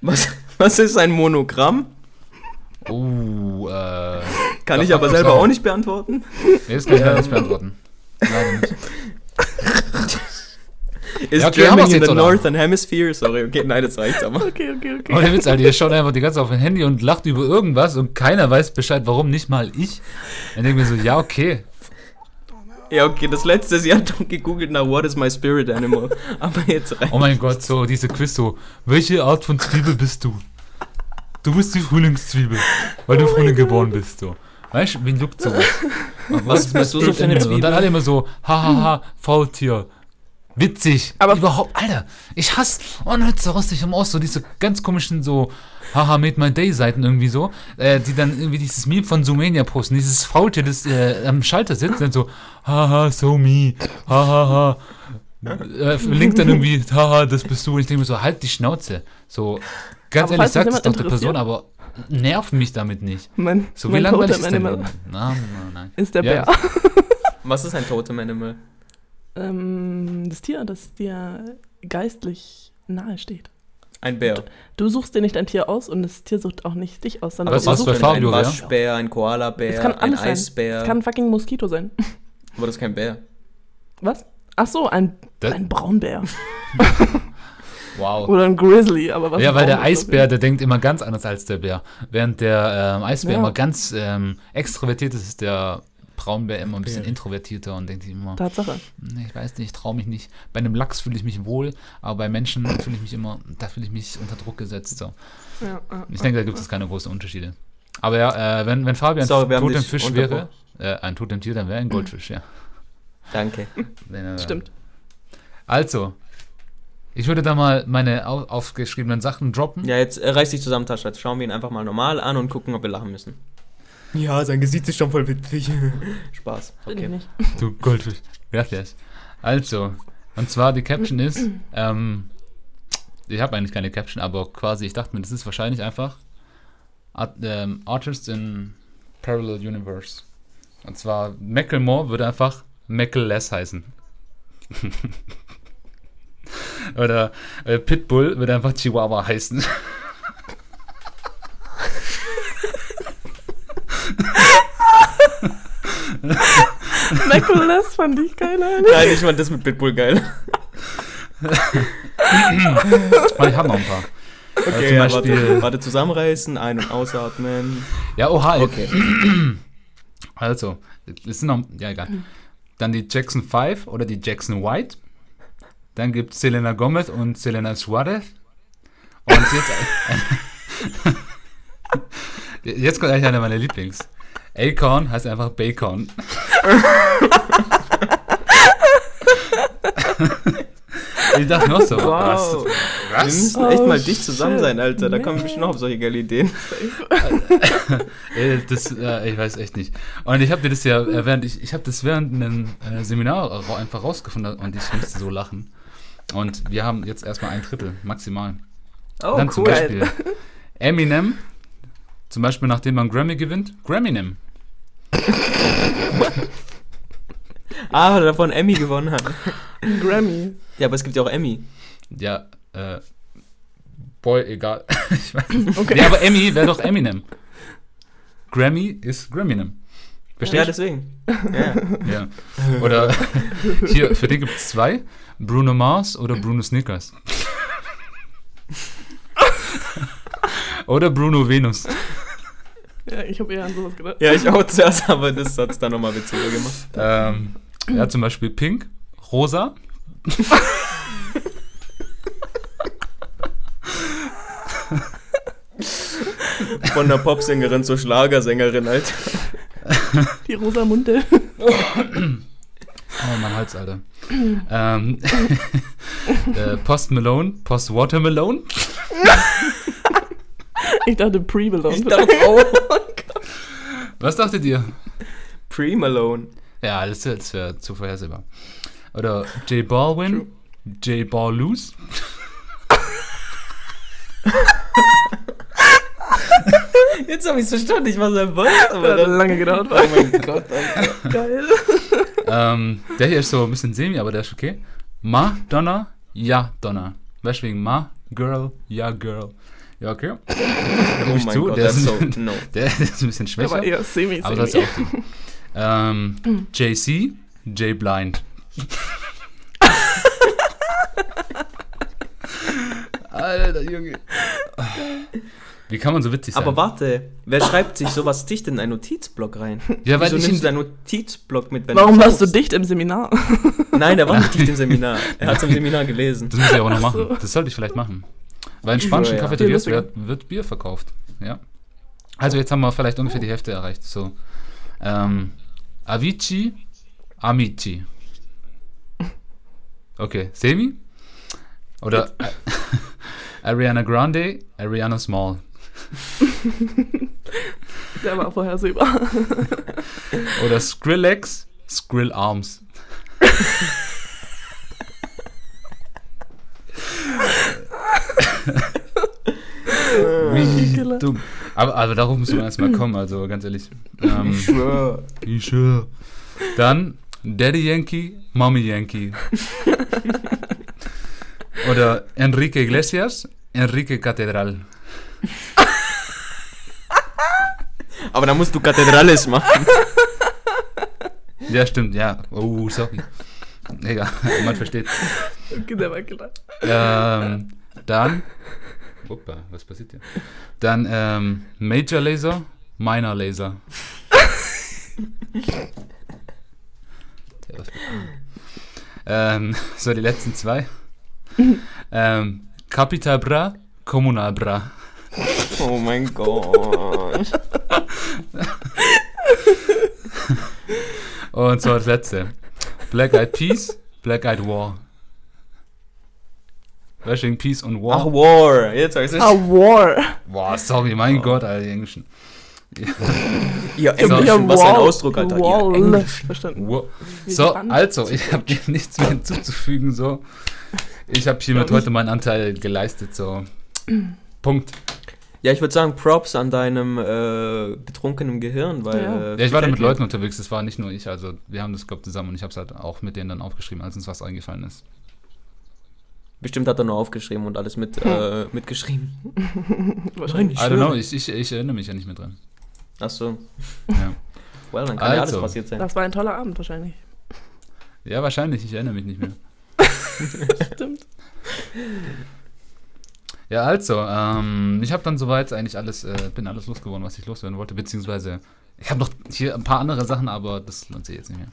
was, was ist ein Monogramm? Oh, äh. Kann ich aber selber auch nicht beantworten. Nee, das kann ich leider nicht beantworten. Leider nicht. Ist Ja, okay, wir's in the oder? Northern Hemisphere? Sorry, okay, nein, das reicht aber. Okay, okay, okay. Aber der Witz, Alter, ihr schaut einfach die ganze Zeit auf ein Handy und lacht über irgendwas und keiner weiß Bescheid, warum nicht mal ich. Dann denke ich mir so, ja, okay. Ja, okay, das letzte, sie hat doch gegoogelt nach What is my spirit animal. Aber jetzt reicht Oh mein Gott, so diese Quiz so, welche Art von Zwiebel bist du? Du bist die Frühlingszwiebel, weil du im Frühling geboren bist, so. Weißt du, wen juckt sowas? Was bist du so für eine Und dann alle immer so, hahaha, Faultier. witzig. Aber- überhaupt, Alter, ich hasse, oh nein, so lustig um aus, so diese ganz komischen so, haha, made my day Seiten irgendwie so, äh, die dann irgendwie dieses Meme von Zoomania posten, dieses Faultier, das äh, am Schalter sitzt, dann so, haha, so me, haha, äh, linkt dann irgendwie, haha, das bist du. Und ich denke mir so, halt die Schnauze. So, ganz Aber ehrlich, falls das sag es doch der Person, aber nerv mich damit nicht. Mein, So, wie langweilig Totem ist denn? Animal Nein, nein, nein. ist der Ja. Bär. Was ist ein Totem Animal? ähm, das Tier, das dir geistlich nahe steht. Ein Bär. Du suchst dir nicht ein Tier aus und das Tier sucht auch nicht dich aus, sondern Aber du was suchst Ein ja? Waschbär, ein Koalabär, Es kann ein alles sein. Eisbär. Es kann ein fucking Moskito sein. aber das ist kein Bär. Was? Ach so, ein, Das- ein Braunbär. Wow. Oder ein Grizzly, aber was Ja, weil der Eisbär, der denkt immer ganz anders als der Bär. Während der ähm, Eisbär Ja. immer ganz ähm, extrovertiert ist, ist der Braunbär immer ein bisschen introvertierter und denkt sich immer, Tatsache. "Nee, ich weiß nicht, ich traue mich nicht. Bei einem Lachs fühle ich mich wohl, aber bei Menschen fühle ich mich immer, da fühle ich mich unter Druck gesetzt. So. Ja, ja, Ich denke, da gibt es keine großen Unterschiede. Aber ja, äh, wenn, wenn Fabian Sorry, wir haben dich Totemfisch wäre, äh, ein Totemtier, dann wäre ein Goldfisch, ja. Danke. Wenn, äh, Stimmt. Also, ich würde da mal meine au aufgeschriebenen Sachen droppen. Ja, jetzt äh, reiß dich zusammen, Tascha. Jetzt schauen wir ihn einfach mal normal an und gucken, ob wir lachen müssen. Ja, sein Gesicht ist schon voll witzig. Spaß. Okay. nicht. Du Goldfisch. Gracias. Also, und zwar die Caption ist, ähm, ich habe eigentlich keine Caption, aber quasi, ich dachte mir, das ist wahrscheinlich einfach Art, ähm, Artists in Parallel Universe. Und zwar Macklemore würde einfach Mackleless heißen. Oder äh, Pitbull würde einfach Chihuahua heißen. Nicholas fand ich geil, Alter. Nein, ich fand das mit Pitbull geil. Ich habe noch ein paar. Okay, zum ja, warte, warte, zusammenreißen, ein- und ausatmen. Ja, oha. Okay. Also, es sind noch, ja egal. Dann die Jackson 5 oder die Jackson White. Dann gibt es Selena Gomez und Selena Suarez. Und jetzt, jetzt kommt eigentlich einer meiner Lieblings. Acorn heißt einfach Bacon. ich dachte noch so, Wow. Wir was? müssen echt Oh, mal dicht zusammen sein, Alter. Da kommen wir bestimmt noch auf solche geile Ideen. Äh, das, äh, ich weiß echt nicht. Und ich habe dir das ja äh, während ich, ich habe das während einem äh, Seminar einfach rausgefunden und ich musste so lachen. Und wir haben jetzt erstmal ein Drittel, maximal. Oh, Dann zum cool. Beispiel Eminem, zum Beispiel nachdem man Grammy gewinnt, Gramminem. Ah, weil er davon Emmy gewonnen hat. Grammy. Ja, aber es gibt ja auch Emmy. Ja, äh, boy, egal. ich weiß nicht. Okay. Nee, aber Emmy wäre doch Eminem. Grammy ist Gramminem. Ja, deswegen. Ja. Ja. Oder hier, für den gibt es zwei. Bruno Mars oder Bruno Snickers. oder Bruno Venus. Ja, ich habe eher an sowas gedacht. ja, ich auch zuerst, aber das hat es dann nochmal witziger gemacht. Ähm, ja, zum Beispiel Pink, Rosa. Von der Popsängerin zur Schlagersängerin, Alter. Die rosa Munde. Oh, mein Hals, Alter. ähm, äh, Post Malone, Post Watermelon. Ich dachte Pre-Belong. Ich dachte, oh, Was dachtet ihr? Pre-Malone. Ja, das, das wäre zu vorhersehbar. Oder J Balwin, J Ballus. Jetzt habe ich es verstanden, ich war sein Boss, aber Hat dann... lange gedauert. Oh mein Gott, Alter. Geil. ähm, der hier ist so ein bisschen semi, aber der ist okay. Ma, Donna, ja, Donna. Weißt du, wegen Ma, Girl, ja, Girl. Ja, okay. Oh ich mein zu, Gott, der ist- so... No. Der, der ist ein bisschen schwächer. war eher semi aber das ist auch gut. ähm, JC, J Blind. Alter, Junge. Wie kann man so witzig sein? Aber warte, wer schreibt sich sowas dicht in einen Notizblock rein? ja, weil Wieso ich nimmst du deinen Notizblock mit, wenn Warum du warst du dicht im Seminar? Nein, er war nicht dicht im Seminar. Er hat es im Seminar gelesen. Das muss ich aber noch Ach so. machen. Das sollte ich vielleicht machen. Weil in spanischen Ja, ja. Cafeterias Ja, wird, wird Bier verkauft. Ja. Also jetzt haben wir vielleicht ungefähr die Hälfte erreicht. So. Ähm, Avicii, Amici. Okay, Semi? Oder Ariana Grande, Ariana Small. Der war vorhersehbar. Oder Skrillex, Skrill Arms. Wie Killer. dumm. Aber, aber darauf müssen wir erstmal kommen, also ganz ehrlich. Ähm, schwör. ich schwör. Dann Daddy Yankee, Mommy Yankee. Oder Enrique Iglesias, Enrique Catedral. Aber da musst du Kathedrales machen. Ja, stimmt, ja. Oh, sorry. Egal, man versteht. Okay, der war klar. Ähm, dann. Opa, was passiert hier? Dann ähm, Major Laser, Minor Laser. Der was- ähm, so, die letzten zwei. ähm, Capital Bra, Kommunal Bra. Oh mein Gott. Und so das letzte. Black Eyed Peas, Black Eyed War. Washing Peace und War. Ach, War. Jetzt heißt es. Ah, War. Boah, sorry, mein Gott, Alter, die Englischen. Ja, So. Englisch. Ja, Was ein Ausdruck, Alter. Ja, Wall. Englisch. Verstanden. Wow. So, also, ich habe dir nichts mehr hinzuzufügen, so. Ich habe hiermit heute meinen Anteil geleistet, so. Punkt. Ja, ich würde sagen, Props an deinem äh, betrunkenen Gehirn, weil. Ja. äh, Ja, ich war da mit. Leuten unterwegs, das war nicht nur ich, also wir haben das, glaube zusammen und ich habe es halt auch mit denen dann aufgeschrieben, als uns was eingefallen ist. Bestimmt hat er nur aufgeschrieben und alles mit, äh, mitgeschrieben. Wahrscheinlich. I don't know, ich, ich, ich erinnere mich ja nicht mehr dran. Ach so. Ja, Well, dann kann ja alles Also. passiert sein. Das war ein toller Abend wahrscheinlich. ja wahrscheinlich, ich erinnere mich nicht mehr. Stimmt. Ja, also, ähm, ich habe dann soweit eigentlich alles, äh, bin alles losgeworden, was ich loswerden wollte, beziehungsweise ich habe noch hier ein paar andere Sachen, aber das lohnt sich jetzt nicht mehr.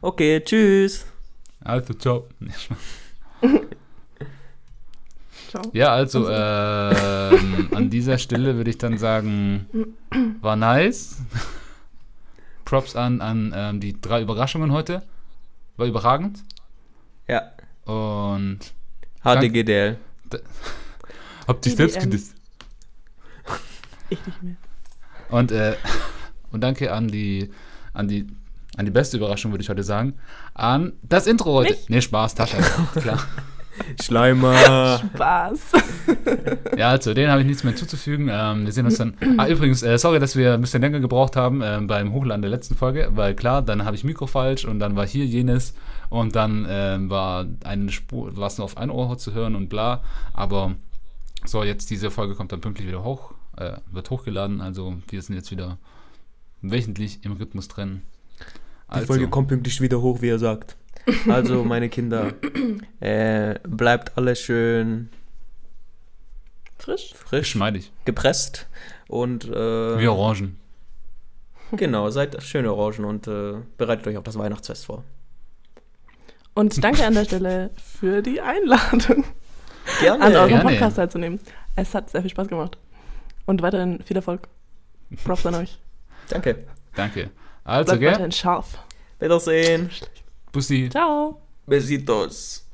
Okay, tschüss. Also, ciao. Ciao. Ja, also ähm, an dieser Stelle würde ich dann sagen, war nice. Props an, an ähm, die drei Überraschungen heute. War überragend. Ja. Und HDGDL. habt ihr Die selbst gedisst. Ich nicht mehr. Und, äh, und danke an die, an die, an die beste Überraschung, würde ich heute sagen. An das Intro heute. Mich? Nee, Spaß, Tasche. Klar. Schleimer. Spaß. Ja, also, denen habe ich nichts mehr hinzuzufügen. Ähm, wir sehen uns dann. Ah, übrigens, äh, sorry, dass wir ein bisschen länger gebraucht haben ähm, beim Hochladen der letzten Folge, weil klar, dann habe ich Mikro falsch und dann war hier jenes und dann ähm, war eine Spur, war es nur auf ein Ohr zu hören und bla. Aber so, jetzt diese Folge kommt dann pünktlich wieder hoch, äh, wird hochgeladen. Also, wir sind jetzt wieder wöchentlich im Rhythmus drin. Die Also, Folge kommt pünktlich wieder hoch, wie er sagt. Also, meine Kinder, äh, bleibt alles schön Frisch. frisch, geschmeidig. gepresst und äh, Wie Orangen. genau, seid schöne Orangen und äh, bereitet euch auf das Weihnachtsfest vor. Und danke an der Stelle für die Einladung, Gerne. an eurem Gerne. Podcast teilzunehmen. Es hat sehr viel Spaß gemacht. Und weiterhin viel Erfolg. Props an euch. Danke. Danke. Also, Bleibt gell? weiterhin scharf. Wiedersehen. Bussi. Ciao. Besitos.